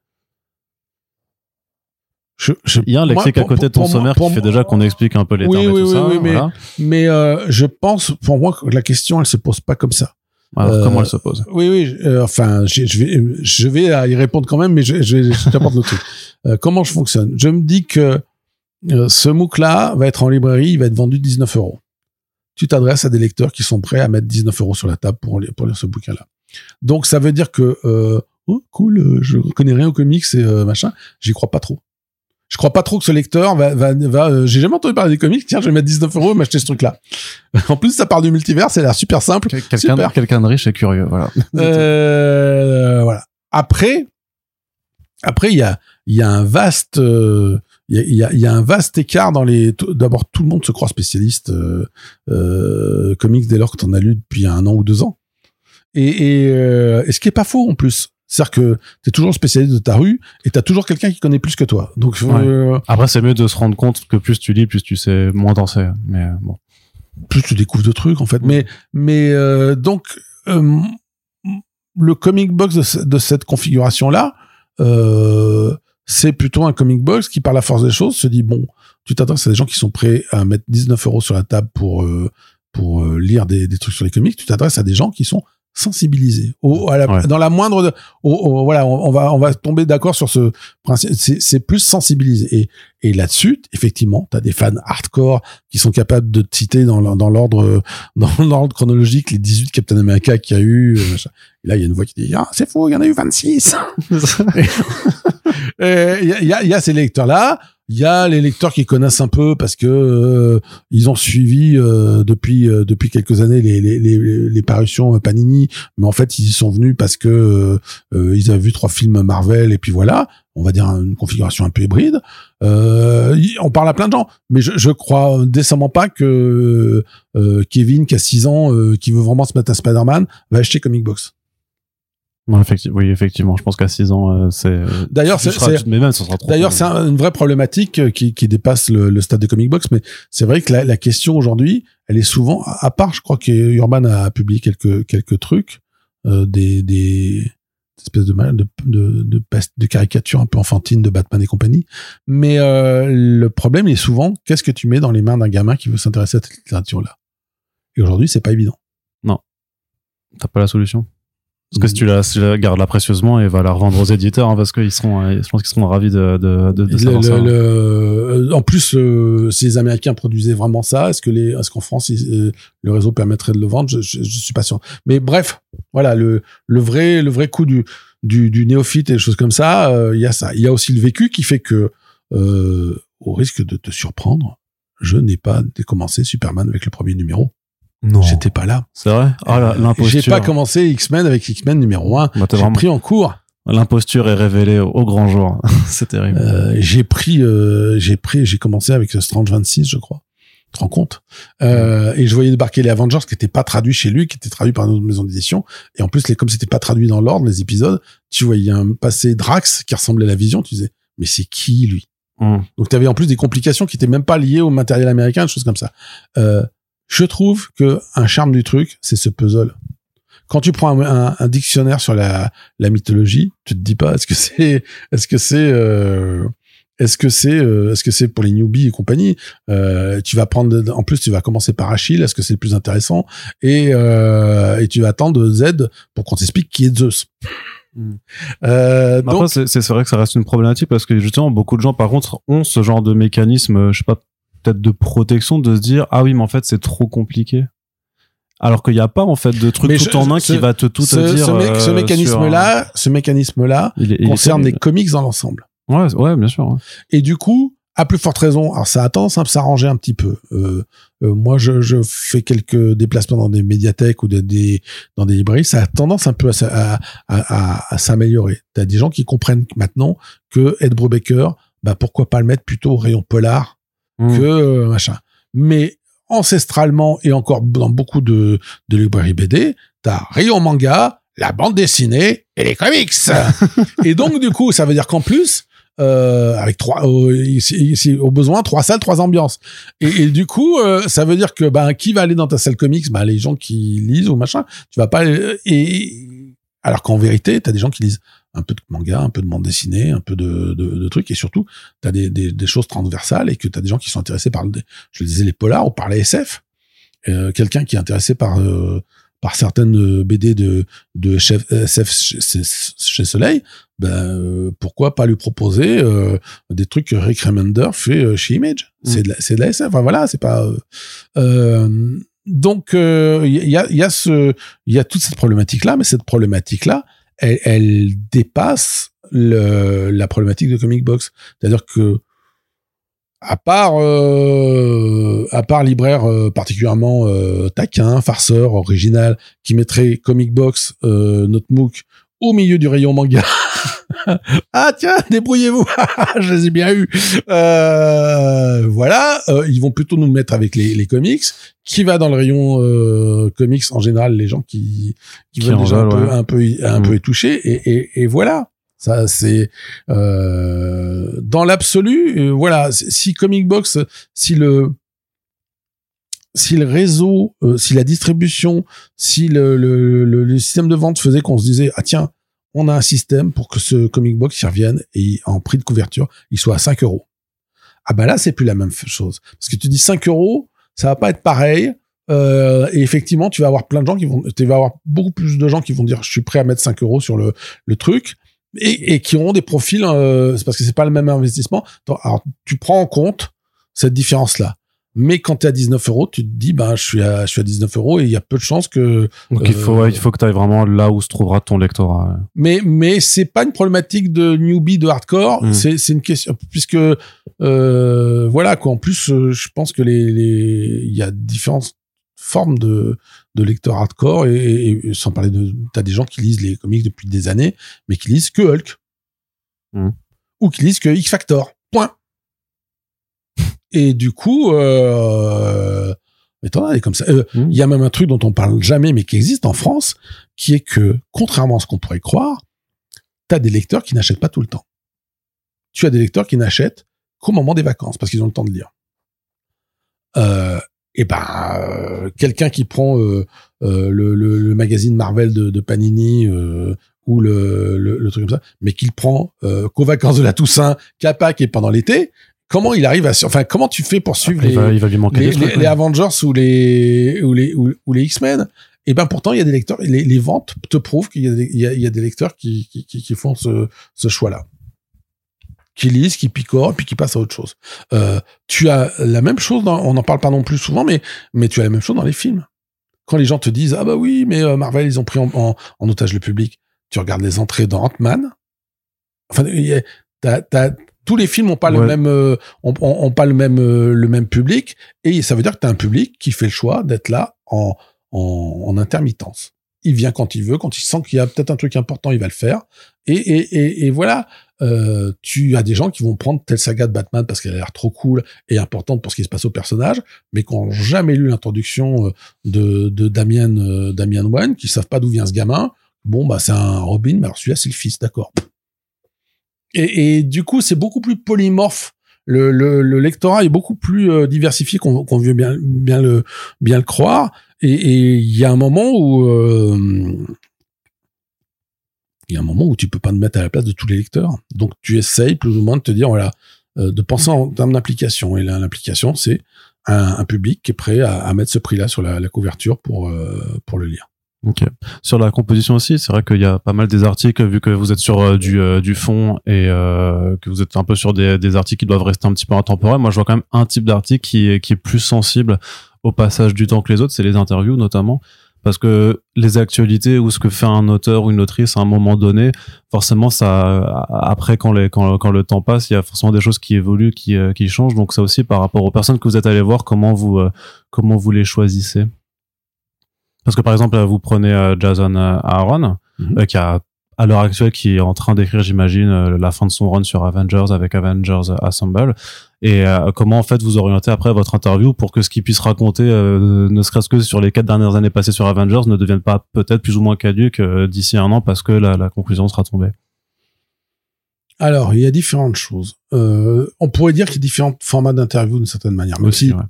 Je, je, il y a un lexique moi, à côté de ton sommaire qui fait déjà qu'on explique un peu les oui, termes oui, et tout oui, ça. Oui, mais, voilà. mais euh, je pense, pour moi, que la question, elle se pose pas comme ça. Alors, euh, comment elle se pose? Oui, oui. Euh, enfin, je, je, vais, je vais y répondre quand même, mais je, je, je t'apporte le truc. Comment je fonctionne? Je me dis que ce MOOC-là va être en librairie, il va être vendu 19 euros. Tu t'adresses à des lecteurs qui sont prêts à mettre 19 euros sur la table pour, lire, pour lire ce bouquin-là. Donc, ça veut dire que, oh, cool, je connais rien aux comics et machin, j'y crois pas trop je crois pas trop que ce lecteur va, va, va euh, j'ai jamais entendu parler des comics, tiens, je vais mettre 19 euros et m'acheter ce truc-là. en plus, ça parle du multivers, a l'air super simple. Quelqu'un, quelqu'un de riche et curieux, voilà. euh, voilà. Après, après, il y a, il y a un vaste, euh, il y, a, y a un vaste écart dans les. D'abord, tout le monde se croit spécialiste euh, euh, comics dès lors que t'en as lu depuis un an ou deux ans. Et, et, et ce qui est pas faux en plus. C'est-à-dire que tu es toujours spécialiste de ta rue et tu as toujours quelqu'un qui connaît plus que toi. Donc euh, après c'est mieux de se rendre compte que plus tu lis, plus tu sais, moins t'en sais. Mais bon, plus tu découvres de trucs en fait. Mais mais euh, donc euh, le comic box de, de cette configuration là, c'est plutôt un comic box qui par la force des choses se dit bon, tu t'adresses à des gens qui sont prêts à mettre 19 euros sur la table pour pour lire des, des trucs sur les comics. Tu t'adresses à des gens qui sont sensibiliser au, à la, ouais. dans la moindre de, au, au, voilà on, on, va on va tomber d'accord sur ce principe c'est plus sensibiliser. Et et là-dessus effectivement tu as des fans hardcore qui sont capables de te citer dans dans l'ordre dans l'ordre chronologique les 18 Captain America qu'il y a eu et là il y a une voix qui dit ah c'est faux il y en a eu 26 il y a il y a ces lecteurs là il y a les lecteurs qui connaissent un peu parce que euh, ils ont suivi euh, depuis euh, depuis quelques années les, les, les, les, parutions Panini, mais en fait ils y sont venus parce que euh, ils avaient vu trois films Marvel et puis voilà, on va dire une configuration un peu hybride. on parle à plein de gens, mais je, je crois décemment pas que Kevin qui a 6 ans, qui veut vraiment se mettre à Spider-Man, va acheter Comic Box. Non, effectivement, oui, effectivement. Je pense qu'à 6 ans, euh, c'est. D'ailleurs, c'est. D'ailleurs, c'est une vraie problématique qui, qui dépasse le, le, stade des comic box, mais c'est vrai que la, la question aujourd'hui, elle est souvent, à part, je crois que Urban a publié quelques quelques trucs, euh, des des espèces de de de, de, de caricatures un peu enfantines de Batman et compagnie. Mais euh, le problème est souvent, qu'est-ce que tu mets dans les mains d'un gamin qui veut s'intéresser à cette littérature-là? Et aujourd'hui, c'est pas évident. Non, t'as pas la solution? Parce que si tu la, si la gardes là précieusement et va la revendre aux éditeurs, hein, parce qu'ils seront, je pense qu'ils seront ravis de, de, de, de le, savoir le, ça. Le, en plus, euh, si les Américains produisaient vraiment ça, est-ce que les, est-ce qu'en France, ils, le réseau permettrait de le vendre? Je, je, je, suis pas sûr. Mais bref, voilà, le, le vrai, le vrai coup du, du, du néophyte et des choses comme ça, il euh, y a ça. Il y a aussi le vécu qui fait que, euh, au risque de te surprendre, je n'ai pas commencé Superman avec le premier numéro. Non. J'étais pas là. C'est vrai? Ah, euh, l'imposture. J'ai pas commencé X-Men avec X-Men numéro 1. Bah, j'ai vraiment... pris en cours. L'imposture est révélée au, au grand jour. c'est terrible. Euh, j'ai pris, euh, j'ai pris, j'ai commencé avec Strange 26, je crois. Tu te rends compte? Euh, Et je voyais débarquer les Avengers qui n'étaient pas traduits chez lui, qui étaient traduits par une autre maison d'édition. Et en plus, les, comme c'était pas traduit dans l'ordre, les épisodes, tu voyais un passé Drax qui ressemblait à la Vision. Tu disais, mais c'est qui lui? Mm. Donc, tu avais en plus des complications qui étaient même pas liées au matériel américain, des choses comme ça. Je trouve que un charme du truc, c'est ce puzzle. Quand tu prends un, un, un, dictionnaire sur la, la mythologie, tu te dis pas est-ce que c'est est-ce que c'est euh, est-ce que c'est euh, est-ce que c'est pour les newbies et compagnie euh, Tu vas prendre en plus tu vas commencer par Achille, est-ce que c'est le plus intéressant et euh, et tu vas attendre Z pour qu'on t'explique qui est Zeus. Mm. Euh, Après, donc, c'est- vrai que ça reste une problématique parce que justement, beaucoup de gens, par contre, ont ce genre de mécanisme, je sais pas, peut-être de protection, de se dire, ah oui, mais en fait, c'est trop compliqué. Alors qu'il n'y a pas, en fait, de truc Mais tout je- en un ce- qui va te tout ce, te dire. ce mé- ce euh, mécanisme-là, ce mécanisme-là sur- il est- il est concerne les comics dans l'ensemble. Ouais, ouais, bien sûr. ouais. Et du coup, à plus forte raison, alors ça a tendance à s'arranger un petit peu. Euh, euh, moi, je, je fais quelques déplacements dans des médiathèques ou des, des- dans des librairies, ça a tendance un peu à, à, à- à s'améliorer. T'as des gens qui comprennent maintenant que Ed Brubaker, bah pourquoi pas le mettre plutôt au rayon polar Que euh, machin. Mais ancestralement et encore dans beaucoup de, de librairies BD, t'as rayon manga, la bande dessinée et les comics. et donc du coup, ça veut dire qu'en plus, euh, avec trois, euh, ici, ici, au besoin trois salles, trois ambiances. Et, et du coup, euh, ça veut dire que ben qui va aller dans ta salle comics? Ben les gens qui lisent ou machin. Tu vas pas. aller- Et alors qu'en vérité, t'as des gens qui lisent un peu de manga, un peu de bande dessinée, un peu de, de, de trucs, et surtout, t'as des, des, des choses transversales et que t'as des gens qui sont intéressés par, le- je le disais, les polars ou par les SF. Euh, Quelqu'un qui est intéressé par euh, par certaines euh, BD de de chef, SF chez, Soleil, ben euh, pourquoi pas lui proposer euh, des trucs que Rick Remender fait euh, chez Image C'est de la, de la SF. Enfin, voilà, c'est pas. euh, euh, donc il y, a y a ce y a toute cette problématique là, mais cette problématique là, elle, dépasse la problématique de comic box. C'est-à-dire que à part euh, à part libraire euh, particulièrement euh, taquin, farceur, original, qui mettrait comic box notre au milieu du rayon manga. ah tiens, débrouillez-vous, je les ai bien eu. Euh, voilà, euh, ils vont plutôt nous mettre avec les, les comics. Qui va dans le rayon euh, comics en général, les gens qui qui, Qui veulent en déjà un, peu, un peu un Mm. peu étoucher et, et, et voilà. Ça c'est euh, dans l'absolu, euh, voilà. Si Comic Box, si le si le réseau, euh, si la distribution, si le, système de vente faisait qu'on se disait ah tiens, on a un système pour que ce Comic Box y revienne et en prix de couverture, il soit à 5 euros. Ah bah là c'est plus la même chose parce que tu dis 5 euros, ça va pas être pareil. Euh, et effectivement, tu vas avoir plein de gens qui vont, tu vas avoir beaucoup plus de gens qui vont dire je suis prêt à mettre 5 euros sur le, le truc et, qui auront des profils, euh, parce que c'est pas le même investissement. Alors, tu prends en compte cette différence-là. Mais quand tu es à 19 euros, tu te dis, ben, je suis à, je suis à 19 euros et il y a peu de chances que. Donc il faut, Euh, ouais, il faut que tu ailles vraiment là où se trouvera ton lectorat. ouais. Mais, mais c'est pas une problématique de newbie, de hardcore. Mm. C'est, c'est une question, puisque, euh, voilà, quoi. En plus, euh, je pense que les, les, il y a différentes formes de, de lecteurs hardcore et, et- et sans parler de, t'as des gens qui lisent les comics depuis des années, mais qui lisent que Hulk. Mm. Ou qui lisent que X Factor. Et du coup, euh, as comme ça. Euh, Mm. Il y a même un truc dont on parle jamais, mais qui existe en France, qui est que, contrairement à ce qu'on pourrait croire, t'as des lecteurs qui n'achètent pas tout le temps. Tu as des lecteurs qui n'achètent qu'au moment des vacances, parce qu'ils ont le temps de lire. Euh, et ben, euh, quelqu'un qui prend le, le, le magazine Marvel de, de Panini ou le, le, le truc comme ça, mais qu'il prend euh, qu'aux vacances de la Toussaint, qu'à Pâques et pendant l'été, comment il arrive à... Enfin, comment tu fais pour suivre les, va, il va lui manquer les, des trucs. les- ouais. les Avengers ou les ou les ou, ou les X-Men? Et ben pourtant il y a des lecteurs les, les ventes te prouvent qu'il y a des, il y a, il y a des lecteurs qui, qui, qui, qui font ce, ce choix là qui lisent qui picorent puis qui passent à autre chose. Euh, tu as la même chose dans, on n'en parle pas non plus souvent mais mais tu as la même chose dans les films. Quand les gens te disent ah bah oui mais euh, Marvel ils ont pris en, en, en otage le public. Tu regardes les entrées dans Ant-Man. Enfin t'as, tous les films ont pas le même euh, ont, pas le même euh, le même public et ça veut dire que tu as un public qui fait le choix d'être là en, en, en intermittence. Il vient quand il veut, quand il sent qu'il y a peut-être un truc important, il va le faire. Et, et, et, et voilà, euh, tu as des gens qui vont prendre telle saga de Batman parce qu'elle a l'air trop cool et importante pour ce qui se passe au personnage, mais qui n'ont jamais lu l'introduction euh, de, de Damien, euh, Damien Wan, qui savent pas d'où vient ce gamin. Bon, bah c'est un Robin, mais alors celui-là c'est le fils, d'accord. Et, du coup, c'est beaucoup plus polymorphe. Le, le, le lectorat est beaucoup plus euh, diversifié qu'on veut bien, bien, le, bien le croire. Et il y a un moment où euh, il y a un moment où tu peux pas te mettre à la place de tous les lecteurs. Donc tu essayes plus ou moins de te dire voilà, euh, de penser en termes d'implication. Et l'implication, c'est un, public qui est prêt à, mettre ce prix-là sur la, couverture pour pour le lire. Ok. Sur la composition aussi, c'est vrai qu'il y a pas mal des articles, vu que vous êtes sur euh, du, euh, du fond et euh, que vous êtes un peu sur des, des articles qui doivent rester un petit peu intemporels. Moi, je vois quand même un type d'article qui est, qui est plus sensible au passage du temps que les autres, c'est les interviews notamment. Parce que les actualités ou ce que fait un auteur ou une autrice à un moment donné, forcément, ça, après, quand, les, quand, le temps passe, il y a forcément des choses qui évoluent, qui, qui changent. Donc, ça aussi, par rapport aux personnes que vous êtes allés voir, comment vous, comment vous les choisissez? Parce que par exemple, vous prenez euh, Jason euh, Aaron, Mhm. euh, qui a à l'heure actuelle qui est en train d'écrire, j'imagine, la fin de son run sur Avengers avec Avengers Assemble. Et euh, comment en fait vous orientez après votre interview pour que ce qu'il puisse raconter, euh, ne serait-ce que sur les quatre dernières années passées sur Avengers, ne devienne pas peut-être plus ou moins caduque euh, d'ici un an parce que la, la conclusion sera tombée? Alors, il y a différentes choses. On pourrait dire qu'il y a différents formats d'interview d'une certaine manière. Même si ouais.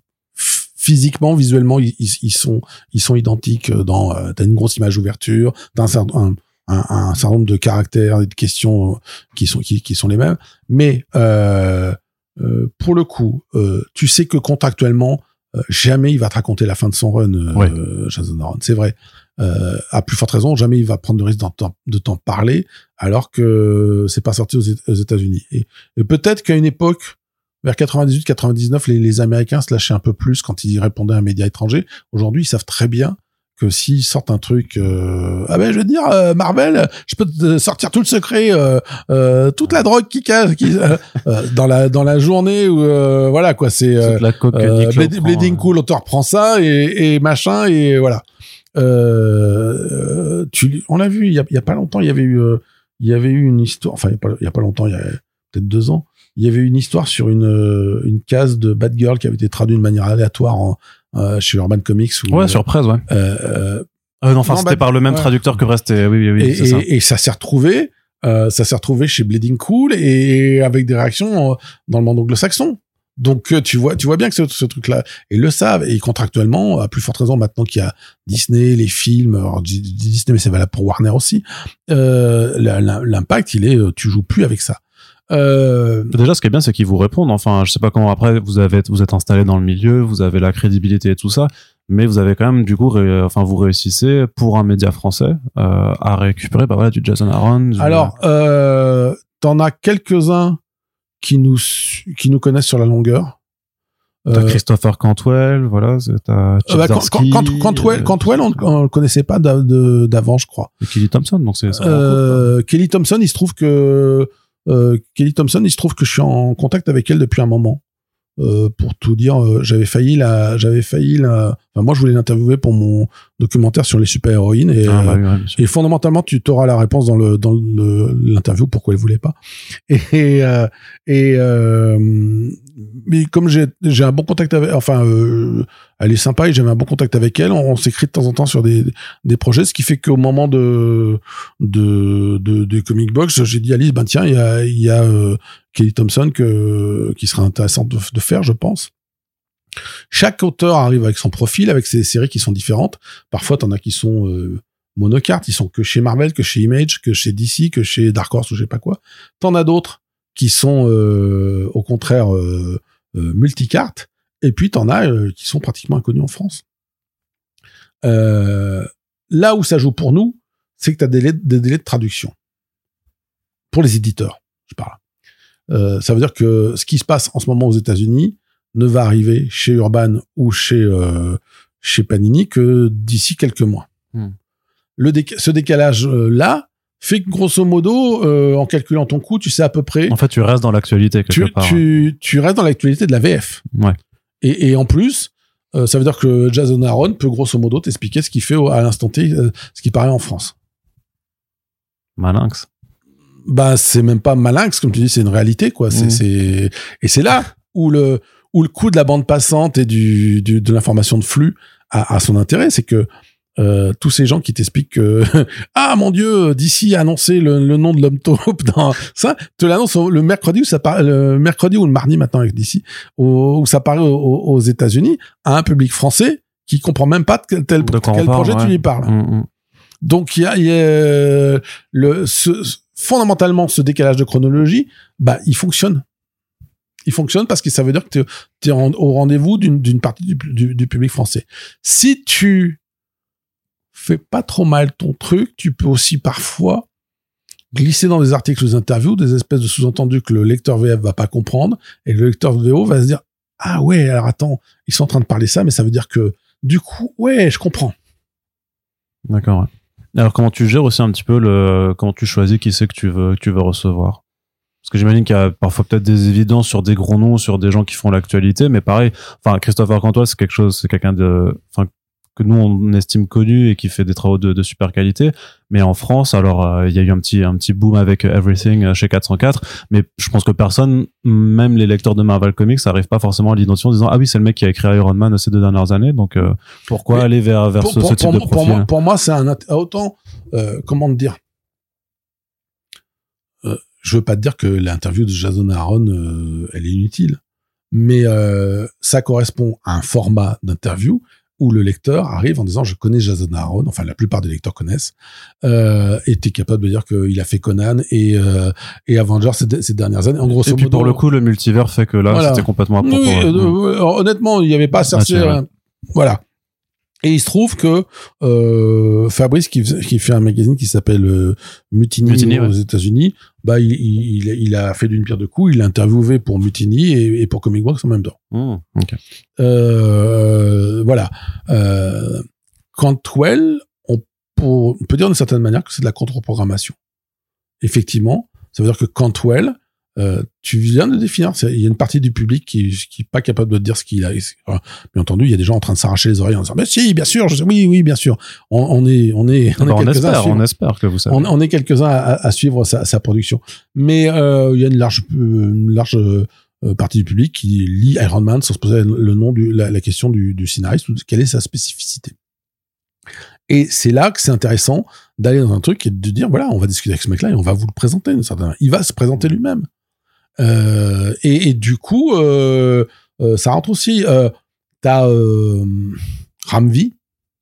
Physiquement, visuellement, ils, sont ils sont identiques. Dans euh, t'as une grosse image d'ouverture, t'as un, certain- un, un, un certain nombre de caractères et de questions euh, qui sont qui, qui sont les mêmes. Mais euh, euh, pour le coup, euh, tu sais que contractuellement, euh, jamais il va te raconter la fin de son run, euh, Ouais. Jason Aaron. C'est vrai. Euh, à plus forte raison, jamais il va prendre de risque de t'en parler, alors que c'est pas sorti aux, Éta- aux États-Unis. Et, et peut-être qu'à une époque, vers 98-99, les, les Américains se lâchaient un peu plus quand ils répondaient à un média étranger. Aujourd'hui, ils savent très bien que s'ils sortent un truc, euh, ah ben je veux dire euh, Marvel, je peux te sortir tout le secret, euh, euh, toute la drogue qui cache, qui, euh, euh, dans la dans la journée où euh, voilà quoi, c'est Blade- Bleeding euh, Cool, l'auteur prend ça et, et machin et voilà. Tu, on l'a vu il y a, il y a pas longtemps, il y avait eu, il y avait eu une histoire. Enfin, il y a pas, il y a pas longtemps, il y a peut-être deux ans, il y avait une histoire sur une euh, une case de Batgirl qui avait été traduite de manière aléatoire en, euh, chez Urban Comics. Où, Ouais, sur presse, ouais. euh, euh, Euh, non, enfin, c'était par le même ouais. traducteur que reste. et- Oui, oui, oui, et, ça. et, et ça s'est retrouvé, euh, ça s'est retrouvé chez Bleeding Cool et avec des réactions euh, dans le monde anglo-saxon. Donc euh, tu vois, tu vois bien que ce, ce truc-là, ils le savent et contractuellement, à plus forte raison maintenant qu'il y a Disney, les films, alors, Disney mais c'est valable pour Warner aussi. Euh, L'impact, il est, euh, tu joues plus avec ça. Euh, Déjà, ce qui est bien, c'est qu'ils vous répondent. Enfin, je sais pas comment après vous avez, vous êtes installé dans le milieu, vous avez la crédibilité et tout ça, mais vous avez quand même du coup, ré- enfin, vous réussissez pour un média français euh, à récupérer, bah voilà, du Jason Aaron. du- alors, euh, t'en as quelques-uns qui nous qui nous connaissent sur la longueur. t'as Christopher Cantwell, voilà, t'as bah, Cantwell, Cantwell, on, on le connaissait pas d'avant, je crois. et Kelly Thompson, donc c'est. Kelly Thompson, il se trouve que Kelly Thompson, il se trouve que je suis en contact avec elle depuis un moment. Euh, pour tout dire, euh, j'avais failli la, j'avais failli la. Enfin, moi, je voulais l'interviewer pour mon documentaire sur les super héroïnes et. Ah, bah euh, oui, ouais, et fondamentalement, tu auras la réponse dans le dans le- l'interview pourquoi elle voulait pas. Et euh, et euh, mais comme j'ai j'ai un bon contact avec, enfin, euh, elle est sympa et j'avais un bon contact avec elle. On, on s'écrit de temps en temps sur des des projets, ce qui fait qu'au moment de de de, de comic box, j'ai dit à Alice, ben tiens, il y a il y a euh, Kelly Thompson que qui sera intéressant de, de faire, je pense. Chaque auteur arrive avec son profil, avec ses séries qui sont différentes. Parfois, t'en as qui sont euh, monocartes, ils sont que chez Marvel, que chez Image, que chez DC, que chez Dark Horse ou je sais pas quoi. T'en as d'autres qui sont euh, au contraire euh, euh, multicartes, et puis t'en as euh, qui sont pratiquement inconnus en France. Euh, là où ça joue pour nous, c'est que t'as des, des délais de traduction pour les éditeurs. Je parle. Ça veut dire que ce qui se passe en ce moment aux États-Unis ne va arriver chez Urban ou chez euh, chez Panini que d'ici quelques mois. Hmm. Le déca- ce décalage euh, là fait que grosso modo, euh, en calculant ton coût, tu sais à peu près, En fait, tu restes dans l'actualité quelque tu, part. tu, tu restes dans l'actualité de la VF. Ouais. Et, et en plus, euh, ça veut dire que Jason Aaron peut grosso modo t'expliquer ce qu'il fait à l'instant T, ce qui paraît en France. Malinx. bah c'est même pas malinx comme tu dis c'est une réalité quoi c'est Mhm. c'est et c'est là où le où le coût de la bande passante et du, du de l'information de flux a, a son intérêt c'est que euh, tous ces gens qui t'expliquent que ah mon dieu d'ici a annoncé le, le nom de l'homme taupe dans ça te l'annonce le mercredi où ça par- le mercredi ou le mardi maintenant avec d'ici où, ça paraît aux, aux États-Unis à un public français qui comprend même pas de quel, tel, quel parle, projet tu lui parles Mm, mm. donc il y a, y a, euh, le ce- fondamentalement ce décalage de chronologie, bah il fonctionne. Il fonctionne parce que ça veut dire que tu es au rendez-vous d'une partie du, public français. Si tu fais pas trop mal ton truc, tu peux aussi parfois glisser dans des articles ou des interviews des espèces de sous-entendus que le lecteur VF va pas comprendre et le lecteur VO va se dire ah ouais alors attends ils sont en train de parler ça mais ça veut dire que du coup ouais je comprends D'accord. Alors comment tu gères aussi un petit peu le comment tu choisis qui c'est que tu veux que tu veux recevoir? Parce que j'imagine qu'il y a parfois peut-être des évidences sur des gros noms, sur des gens qui font l'actualité, mais pareil. Enfin, Christopher Cantois, c'est quelque chose, c'est quelqu'un de, enfin que nous on estime connu et qui fait des travaux de, de super qualité. Mais en France, alors euh, il y a eu un petit un petit boom avec Everything euh, chez 404, mais je pense que personne, même les lecteurs de Marvel Comics, n'arrive pas forcément à l'identifier en disant ah oui c'est le mec qui a écrit Iron Man ces deux dernières années, donc euh, pourquoi Mais aller vers vers ce, ce type de profil pour moi, c'est un autant euh, comment dire. Je veux pas te dire que l'interview de Jason Aaron euh, elle est inutile, mais euh, ça correspond à un format d'interview où le lecteur arrive en disant je connais Jason Aaron, enfin la plupart des lecteurs connaissent, euh, et t'es capable de dire qu'il a fait Conan et euh, et Avengers ces, ces dernières années. En gros, Et puis pour le coup, le multivers fait que là, Voilà. c'était complètement à propos. euh, euh, honnêtement, il n'y avait pas à chercher. Voilà. Et il se trouve que euh, Fabrice, qui, qui fait un magazine qui s'appelle euh, Mutiny, Mutiny, aux ouais. États-Unis, bah il, il, a fait d'une pierre deux coups. Il a interviewé pour Mutiny et, et pour Comic Box en même temps. Mmh. Euh, voilà. Euh, Cantwell, on, pour- on peut dire d'une certaine manière que c'est de la contre-programmation. Effectivement, ça veut dire que Cantwell, euh, tu viens de définir, il y a une partie du public qui qui est pas capable de te dire ce qu'il a. Enfin, Bien entendu, il y a des gens en train de s'arracher les oreilles en disant, mais si, bien sûr, je sais- oui, oui, bien sûr. On, on est, on est, on Bah, est on quelques-uns espère, suivre on espère que vous savez. on, on est quelques-uns à, à suivre sa, sa production. Mais euh, il y a une large, euh, une large euh, partie du public qui lit Iron Man sans se poser le nom du, la, la question du, du scénariste ou de quelle est sa spécificité. Et c'est là que c'est intéressant d'aller dans un truc et de dire voilà, on va discuter avec ce mec-là et on va vous le présenter. certaine. Il va se présenter lui-même. Euh, et, et du coup, euh, euh, ça rentre aussi. T'as Ramvi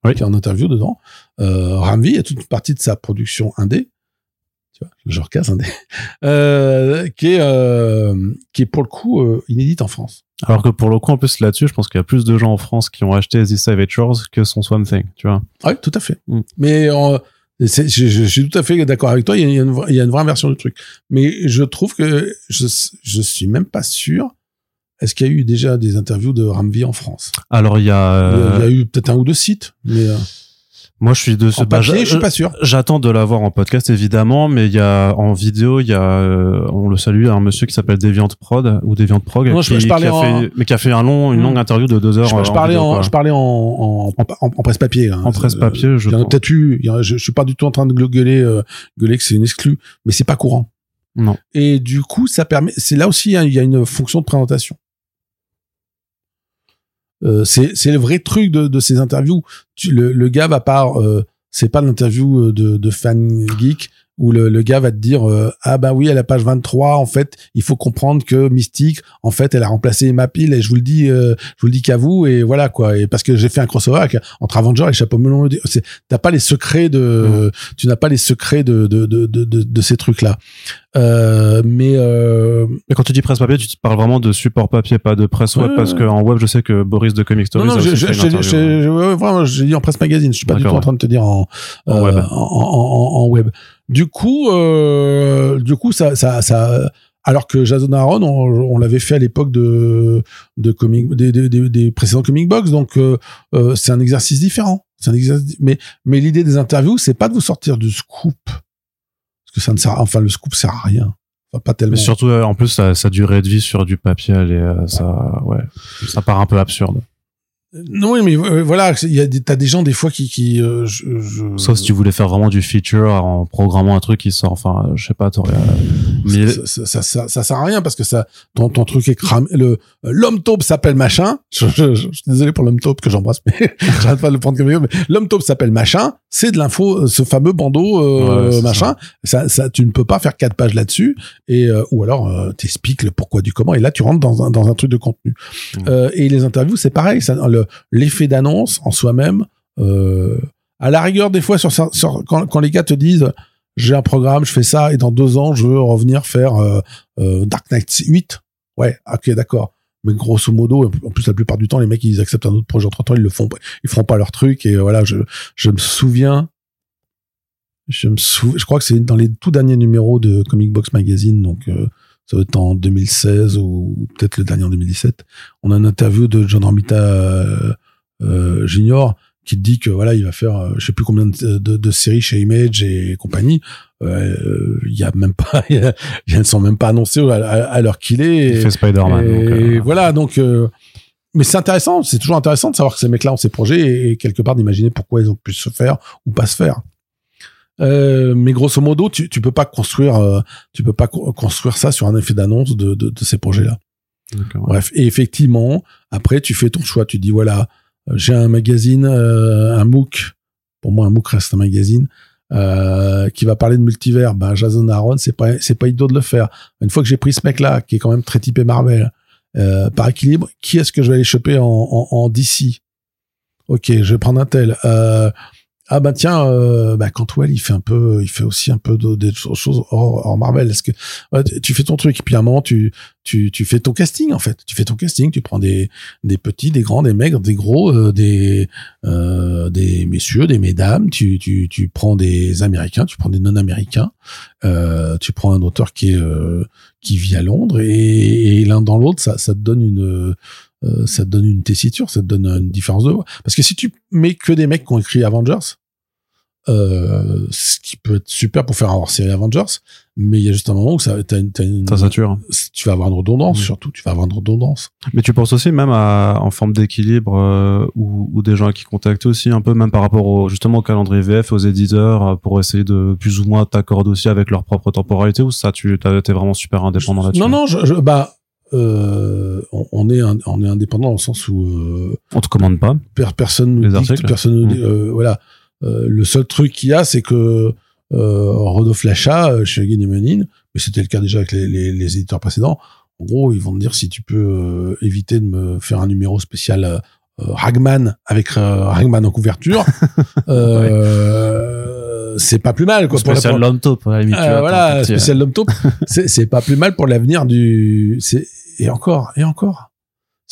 Oui. qui est en interview dedans. Ramvi, il y a toute une partie de sa production indé, tu vois, genre casse indé, qui est qui est pour le coup inédite en France. Alors que pour le coup, en plus là-dessus, je pense qu'il y a plus de gens en France qui ont acheté The Savagers que son Swamp Thing, tu vois. Oui, tout à fait. Mm. Mais je, suis tout à fait d'accord avec toi. Il y, a, une, vraie- il y a une vraie version du truc. Mais je trouve que je je suis même pas sûr. Est-ce qu'il y a eu déjà des interviews de Ramvi en France? Alors il y a, Il y a- euh, il y a eu peut-être un ou deux sites, mais euh, moi je suis de ce en papier, je suis pas sûr. J'attends de l'avoir en podcast évidemment, mais il y a en vidéo, il y a, euh, on le salue, un monsieur qui s'appelle Deviant Prod ou Deviant Prog, Non, je- qui, je parlais qui a en- fait, mais qui a fait un long, une Hmm. longue interview de deux heures. Je, euh, je parlais vidéo, en, je parlais en, en, presse papier. hein. En presse Euh, papier, je a pense. peut-être eu. a- je, je suis pas du tout en train de gueuler, euh, gueuler que c'est une exclue, mais c'est pas courant. Non. Et du coup, ça permet. C'est là aussi, hein, il y a une fonction de présentation. Euh, c'est le vrai truc de, de ces interviews. Le, le gars va pas. Euh, c'est pas l'interview euh, de fan geek où le, le gars va te dire euh, ah bah oui à la page 23 en fait il faut comprendre que Mystique en fait elle a remplacé Emma Peel et je vous le dis euh, je vous le dis qu'à vous et voilà quoi et parce que j'ai fait un crossover avec- entre Avenger et Chapeau melon t'as pas les secrets de tu n'as pas les secrets de de de de, ces trucs là euh, mais Mais quand tu dis presse papier, tu parles vraiment de support papier, pas de presse web, Ouais, parce que en web, je sais que Boris de Comic Stories non, non, j'ai dit en presse magazine. Je suis pas du tout en train de te dire en, En web. en, en- en- en web. Du coup, euh, du coup, ça, ça, ça, alors que Jason Aaron, on, l'avait fait à l'époque de, des, précédents comic box, donc euh, euh, c'est un exercice différent. Un exercice, mais, mais l'idée des interviews, c'est pas de vous sortir du scoop, parce que ça ne sert, enfin, le scoop sert à rien. Pas tellement. Mais surtout, en plus, sa durée de vie sur du papier, euh, ça, ouais, ça part un peu absurde. Non, oui, mais euh, voilà, il y a des, t'as des gens des fois qui, qui, euh, je, je- Sauf si tu voulais faire vraiment du feature en programmant un truc qui sort, enfin, euh, je sais pas, t'aurais, euh, mais, ça, ça, ça, ça, ça sert à rien parce que ça, ton, ton truc est cramé. Le, l'homme taupe s'appelle machin. Je, je- je- je suis désolé pour l'homme taupe que j'embrasse, mais j'arrête pas de le prendre comme. Mais l'homme taupe s'appelle machin. C'est de l'info, ce fameux bandeau, euh, Ouais, machin. Ça. Ça, tu ne peux pas faire quatre pages là-dessus. Et, euh, ou alors, euh, t'expliques le pourquoi du comment. Et là, tu rentres dans un, dans un truc de contenu. Mm. Euh, et les interviews, c'est pareil. Ça, le, l'effet d'annonce en soi-même, euh, à la rigueur, des fois, sur, sur, quand, les gars te disent, j'ai un programme, je fais ça, et dans deux ans, je veux revenir faire euh, euh, Dark Knight 8. Ouais, ok, d'accord. mais grosso modo, en plus la plupart du temps, les mecs ils acceptent un autre projet entre temps, ils le font, ils feront pas leur truc et voilà, je je me souviens, je me souviens, je crois que c'est dans les tout derniers numéros de Comic Box Magazine, donc euh, ça doit être en 2016 ou peut-être le dernier en 2017. On a une interview de John Romita euh, euh, Junior qui dit que voilà il va faire euh, je sais plus combien de, de, de séries chez Image et compagnie euh, il y a même pas il y a, ne sont même pas annoncés à, à l'heure qu'il est Il fait Spider-Man. et donc, euh, voilà donc euh, mais c'est intéressant c'est toujours intéressant de savoir que ces mecs là ont ces projets et, et quelque part d'imaginer pourquoi ils ont pu se faire ou pas se faire euh, mais grosso modo tu tu peux pas construire euh, tu peux pas co- construire ça sur un effet d'annonce de, de, de ces projets là d'accord, ouais. Bref, et effectivement, après, tu fais ton choix. Tu dis, voilà, euh, j'ai un magazine, euh, un MOOC. Pour moi, un MOOC reste un magazine. Euh, qui va parler de multivers, ben Jason Aaron, c'est pas c'est pas idiot de le faire. Une fois que j'ai pris ce mec-là, qui est quand même très typé Marvel, euh, par équilibre, qui est-ce que je vais aller choper en, en, en DC Ok, je vais prendre un tel. Euh, ah ben tiens, euh, bah, Cantwell, il fait un peu, il fait aussi un peu de- des choses hors, Marvel. Est-ce que tu- fais ton truc, puis à un moment tu tu tu fais ton casting en fait. Tu fais ton casting, tu prends des des petits, des grands, des maigres, des gros, euh, des euh, des messieurs, des mesdames. Tu tu tu prends des Américains, tu prends des non-Américains. Euh, tu prends un auteur qui qui vit à Londres et, et l'un dans l'autre, ça ça te donne une ça te donne une tessiture, ça te donne une différence de voix. Parce que si tu mets que des mecs qui ont écrit Avengers, euh, ce qui peut être super pour faire un hors-série Avengers, mais il y a juste un moment où ça, t'as une, t'as une- Ça sature. tu vas avoir une redondance, Mm. surtout, tu vas avoir une redondance. Mais tu penses aussi même à, en forme d'équilibre euh, ou, ou des gens qui contactent aussi un peu même par rapport au, justement au calendrier VF, aux éditeurs euh, pour essayer de plus ou moins t'accorder aussi avec leur propre temporalité ou ça tu t'es vraiment super indépendant là-dessus? Non, non, je, je- bah, euh, on, on est un- on est indépendant dans le sens où On te commande pas? per- personne nous Les articles? personne Mm. voilà. Euh, le seul truc qu'il y a, c'est que euh, Rodolphe Lacha euh, chez Guy Menin, mais c'était le cas déjà avec les, les, les éditeurs précédents. En gros, ils vont te dire si tu peux euh, éviter de me faire un numéro spécial Ragman avec euh, Ragman en couverture, euh, c'est pas plus mal. Quoi, pour la- Spécial pour- l'homme taupe, à la limite, euh, voilà, spécial c'est c'est pas plus mal pour l'avenir du. C'est et encore et encore.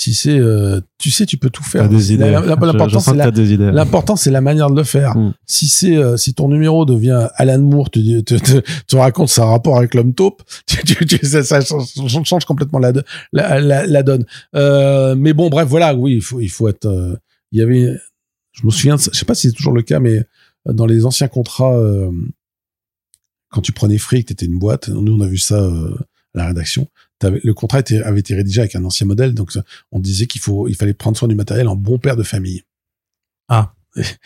Si c'est, euh, tu sais, tu peux tout faire. T'as des idées. L'important c'est la, t'as des idées. L'important, c'est la manière de le faire. Mm. Si c'est, euh, si ton numéro devient Alan Moore, tu, dis- tu, tu, tu racontes ça rapport avec l'homme taupe, tu, tu, tu- ça, ça change, change complètement la, la, la, la donne. Euh, mais bon, bref, voilà, oui, il faut, il faut être. il y avait, je me souviens, de ça, je sais pas si c'est toujours le cas, mais dans les anciens contrats, quand tu prenais fric, t'étais une boîte. Nous, on a vu ça à la rédaction. Le contrat était, avait été rédigé avec un ancien modèle, donc on disait qu'il faut, il fallait prendre soin du matériel en bon père de famille.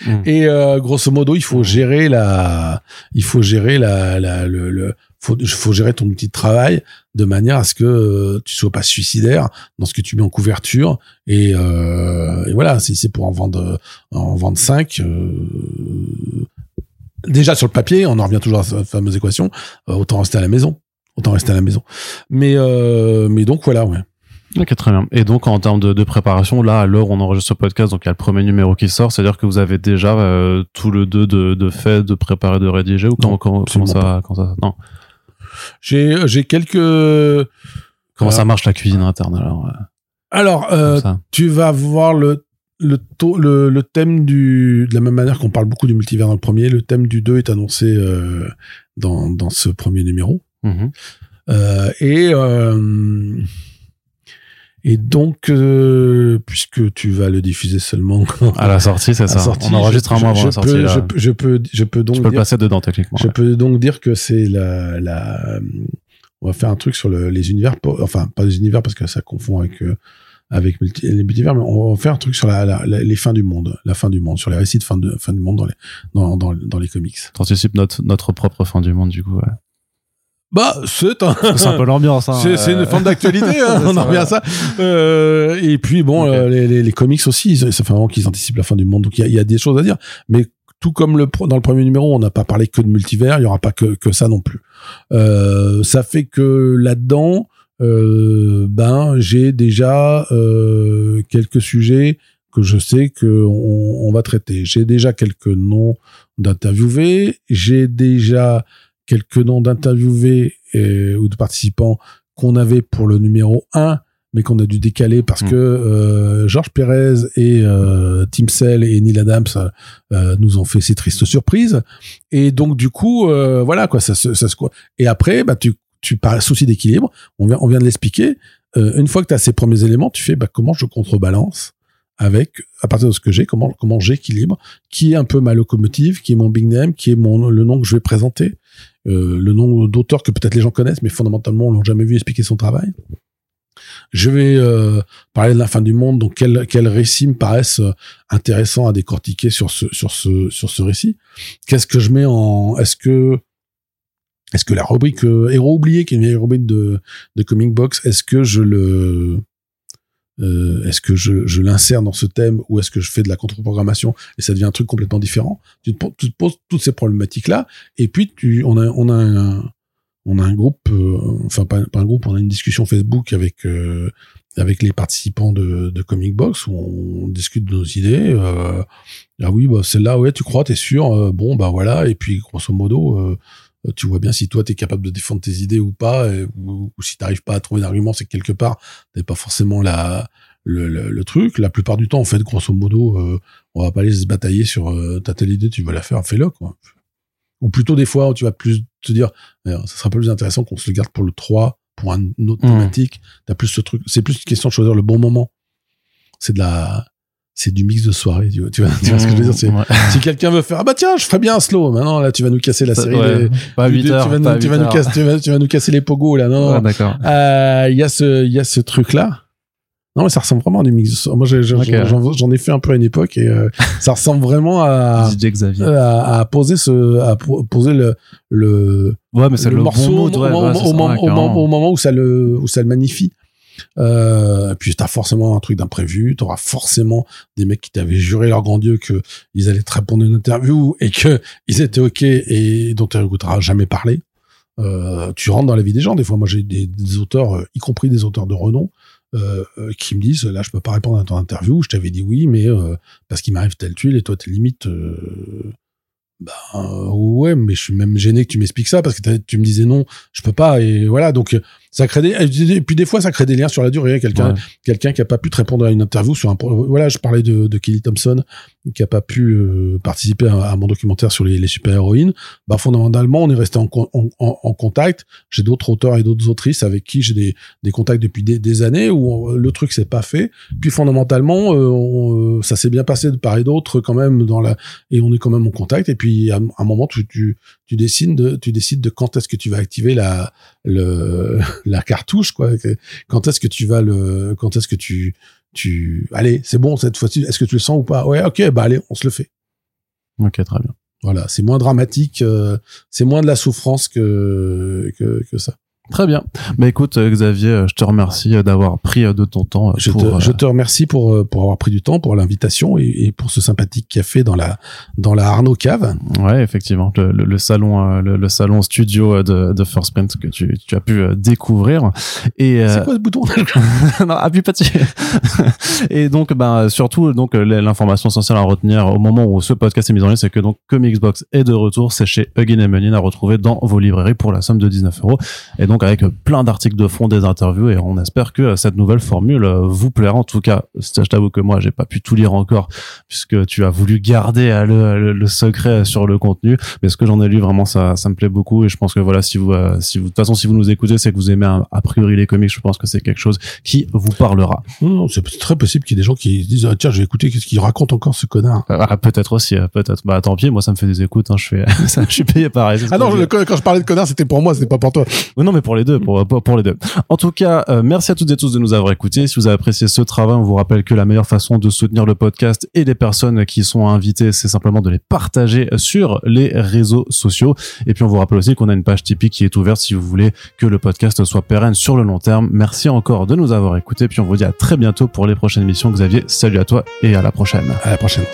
Mm. Et euh, grosso modo, il faut Mhm. gérer la, il faut gérer la, la le, le faut, faut gérer ton outil de travail de manière à ce que euh, tu sois pas suicidaire dans ce que tu mets en couverture. Et, euh, et voilà, si c'est pour en vendre, en vendre cinq. euh, déjà sur le papier, on en revient toujours à cette fameuse équation. autant rester à la maison. Autant rester à la maison. Mais euh, mais donc voilà, ouais. Ok, très bien. Et donc, en termes de, de préparation, là, à l'heure où on enregistre ce podcast, donc il y a le premier numéro qui sort, c'est-à-dire que vous avez déjà euh, tout le deux de, de fait, de préparer, de rédiger, ou comment, Non, absolument ça, comment ça, non. J'ai j'ai quelques Comment Euh, ça marche la cuisine interne, alors, euh, alors euh, tu vas voir le le, taux- le le thème du de la même manière qu'on parle beaucoup du multivers dans le premier, le thème du 2 est annoncé euh, dans dans ce premier numéro. Mhm. Euh, et euh, et donc euh, puisque tu vas le diffuser seulement À la sortie, c'est ça. sortie, on enregistre un mois avant la sortie. peux, je, peux- je peux je peux donc tu peux le dire, placer dedans, techniquement. je ouais. peux donc dire que c'est la la on va faire un truc sur le, les univers enfin pas les univers parce que ça confond avec euh, avec multi- les multivers mais on va faire un truc sur la, la- la- les fins du monde la fin du monde sur les récits de fin de fin du monde dans les dans dans, dans les comics T'anticipes notre, notre propre fin du monde, du coup, ouais. Bah c'est un C'est un peu l'ambiance, hein. c'est une forme d'actualité, hein, on en revient à ça. Euh, et puis bon, euh, les, les, les comics aussi, ça fait vraiment qu'ils anticipent la fin du monde. Donc il y y a des choses à dire. Mais tout comme le dans le premier numéro, on n'a pas parlé que de multivers, il y aura pas que, que ça non plus. Euh, ça fait que là-dedans, euh, ben j'ai déjà euh, quelques sujets que je sais que on, on va traiter. J'ai déjà quelques noms d'interviewés, j'ai déjà quelques noms d'interviewés euh, ou de participants qu'on avait pour le numéro 1, mais qu'on a dû décaler parce Mm. que euh, Georges Pérez et euh, Tim Cell et Neil Adams euh, nous ont fait ces tristes surprises. Et donc du coup, euh, voilà quoi, ça, se- ça se quoi. Et après, bah tu tu parles souci d'équilibre. On vient on vient de l'expliquer. Euh, une fois que tu as ces premiers éléments, tu fais bah, comment je contrebalance avec à partir de ce que j'ai, comment comment j'équilibre, qui est un peu ma locomotive, qui est mon big name, qui est mon le nom que je vais présenter, euh, le nom d'auteur que peut-être les gens connaissent, mais fondamentalement on l'ont jamais vu expliquer son travail. Je vais euh, parler de la fin du monde, donc quel quel récit me paraissent euh, intéressants à décortiquer sur ce sur ce sur ce récit. Qu'est-ce que je mets en Est-ce que est-ce que la rubrique euh, héros oublié, qui est une vieille rubrique de de comic box, est-ce que je le euh, est-ce que je, je l'insère dans ce thème ou est-ce que je fais de la contre-programmation et ça devient un truc complètement différent? Tu te, poses toutes ces problématiques là et puis tu on a on a un, on a un groupe euh, enfin pas, pas un groupe on a une discussion Facebook avec euh, avec les participants de, de Comic Box où on discute de nos idées ah oui bah celle-là ouais tu crois t'es sûr bon bah voilà et puis grosso modo tu vois bien si toi t'es capable de défendre tes idées ou pas et- ou, ou si t'arrives pas à trouver d'argument c'est que quelque part t'as pas forcément la le, le, le truc. La plupart du temps en fait grosso modo euh, on va pas aller se batailler sur euh, t'as telle idée tu vas la faire fais-le quoi. Ou plutôt des fois où tu vas plus te dire euh, ça sera pas plus intéressant qu'on se le garde pour le 3 pour un- une autre Mhm. thématique. T'as plus ce truc c'est plus une question de choisir le bon moment. C'est de la c'est du mix de soirée tu vois tu vois, tu vois ce que je veux dire c'est Ouais. si quelqu'un veut faire ah bah tiens je ferais bien un slow. Maintenant là tu vas nous casser la série Ouais, des- pas tu- 8 tu, heures, vas, pas nous, tu, vas 8 nous casser, tu, vas, tu vas nous casser les pogos là non. Ouais, d'accord. Euh, il y a ce il y a ce truc là non mais ça ressemble vraiment à du mix de soirée. moi j'en j'en ai fait un peu à une époque et euh, ça ressemble vraiment à à, à poser ce à po- poser le le, Ouais, mais c'est le, morceau bon au, mot, au- au au moment où ça le où ça le magnifie euh, puis t'as forcément un truc d'imprévu t'auras forcément des mecs qui t'avaient juré leur grand dieu que ils allaient te répondre à une interview et que ils étaient ok et dont tu n'écouteras jamais parler. Euh, tu rentres dans la vie des gens. Des fois moi j'ai des, auteurs euh, y compris des auteurs de renom euh, euh, qui me disent là je peux pas répondre à ton interview. Je t'avais dit oui mais euh, parce qu'il m'arrive telle tuile et toi t'es limite ben ouais mais je suis même gêné que tu m'expliques ça parce que tu me disais non je peux pas et voilà. Donc ça crée des et puis des fois ça crée des liens sur la durée. Quelqu'un Ouais. quelqu'un qui a pas pu te répondre à une interview sur un voilà je parlais de, de Kelly Thompson qui a pas pu euh, participer à, à mon documentaire sur les, les super héroïnes bah fondamentalement on est resté en, en, en- contact. J'ai d'autres auteurs et d'autres autrices avec qui j'ai des, des contacts depuis des, des années où on- le truc s'est pas fait. Puis fondamentalement euh, on- euh, ça s'est bien passé de part et d'autre quand même dans la et on est quand même en contact. Et puis à, un moment tu, tu tu décides de tu décides de quand est-ce que tu vas activer la le la cartouche quoi quand est-ce que tu vas le quand est-ce que tu tu allez c'est bon cette fois-ci est-ce que tu le sens ou pas? Ouais ok bah allez on se le fait. Ok, très bien. voilà c'est moins dramatique euh, c'est moins de la souffrance que que, que ça Très bien. Bah écoute, euh, Xavier, euh, je te remercie euh, d'avoir pris de ton temps je pour. te, je te remercie pour pour avoir pris du temps pour l'invitation et, et pour ce sympathique café dans la dans la Arnaud Cave Ouais, effectivement, le, le, le salon, le, le salon studio de, de First Print que tu, tu as pu découvrir. Et euh, c'est quoi ce bouton non, appuie pas dessus. et donc, ben, surtout, donc, l'information essentielle à retenir au moment où ce podcast est mis en ligne, c'est que donc, Comicsbox est de retour. C'est chez Huggin et Menin à retrouver dans vos librairies pour la somme de 19 euros. Et donc, avec euh, plein d'articles de fond, des interviews, et on espère que cette nouvelle formule euh, vous plaira. En tout cas, je t'avoue que moi, j'ai pas pu tout lire encore, puisque tu as voulu garder euh, le, le, le secret sur le contenu. Mais ce que j'en ai lu, vraiment, ça, ça me plaît beaucoup. Et je pense que voilà, si vous, euh, si vous, de toute façon, si vous nous écoutez, c'est que vous aimez a priori les comics. Je pense que c'est quelque chose qui vous parlera. non, c'est très possible qu'il y ait des gens qui se disent ah, tiens je vais écouter qu'est-ce qu'il raconte encore ce connard Ah, peut-être aussi, peut-être. Bah tant pis, moi ça me fait des écoutes. Hein, je fais, je suis payé pareil. c'est ce ah non je quand, je parlais de connard c'était pour moi c'était pas pour toi non, mais pour les deux, pour, pour, les deux. En tout cas, euh, merci à toutes et tous de nous avoir écoutés. Si vous avez apprécié ce travail, on vous rappelle que la meilleure façon de soutenir le podcast et les personnes qui sont invitées, c'est simplement de les partager sur les réseaux sociaux. Et puis on vous rappelle aussi qu'on a une page Tipeee qui est ouverte si vous voulez que le podcast soit pérenne sur le long terme. Merci encore de nous avoir écoutés. Puis on vous dit à très bientôt pour les prochaines émissions. Xavier, salut à toi et à la prochaine. à la prochaine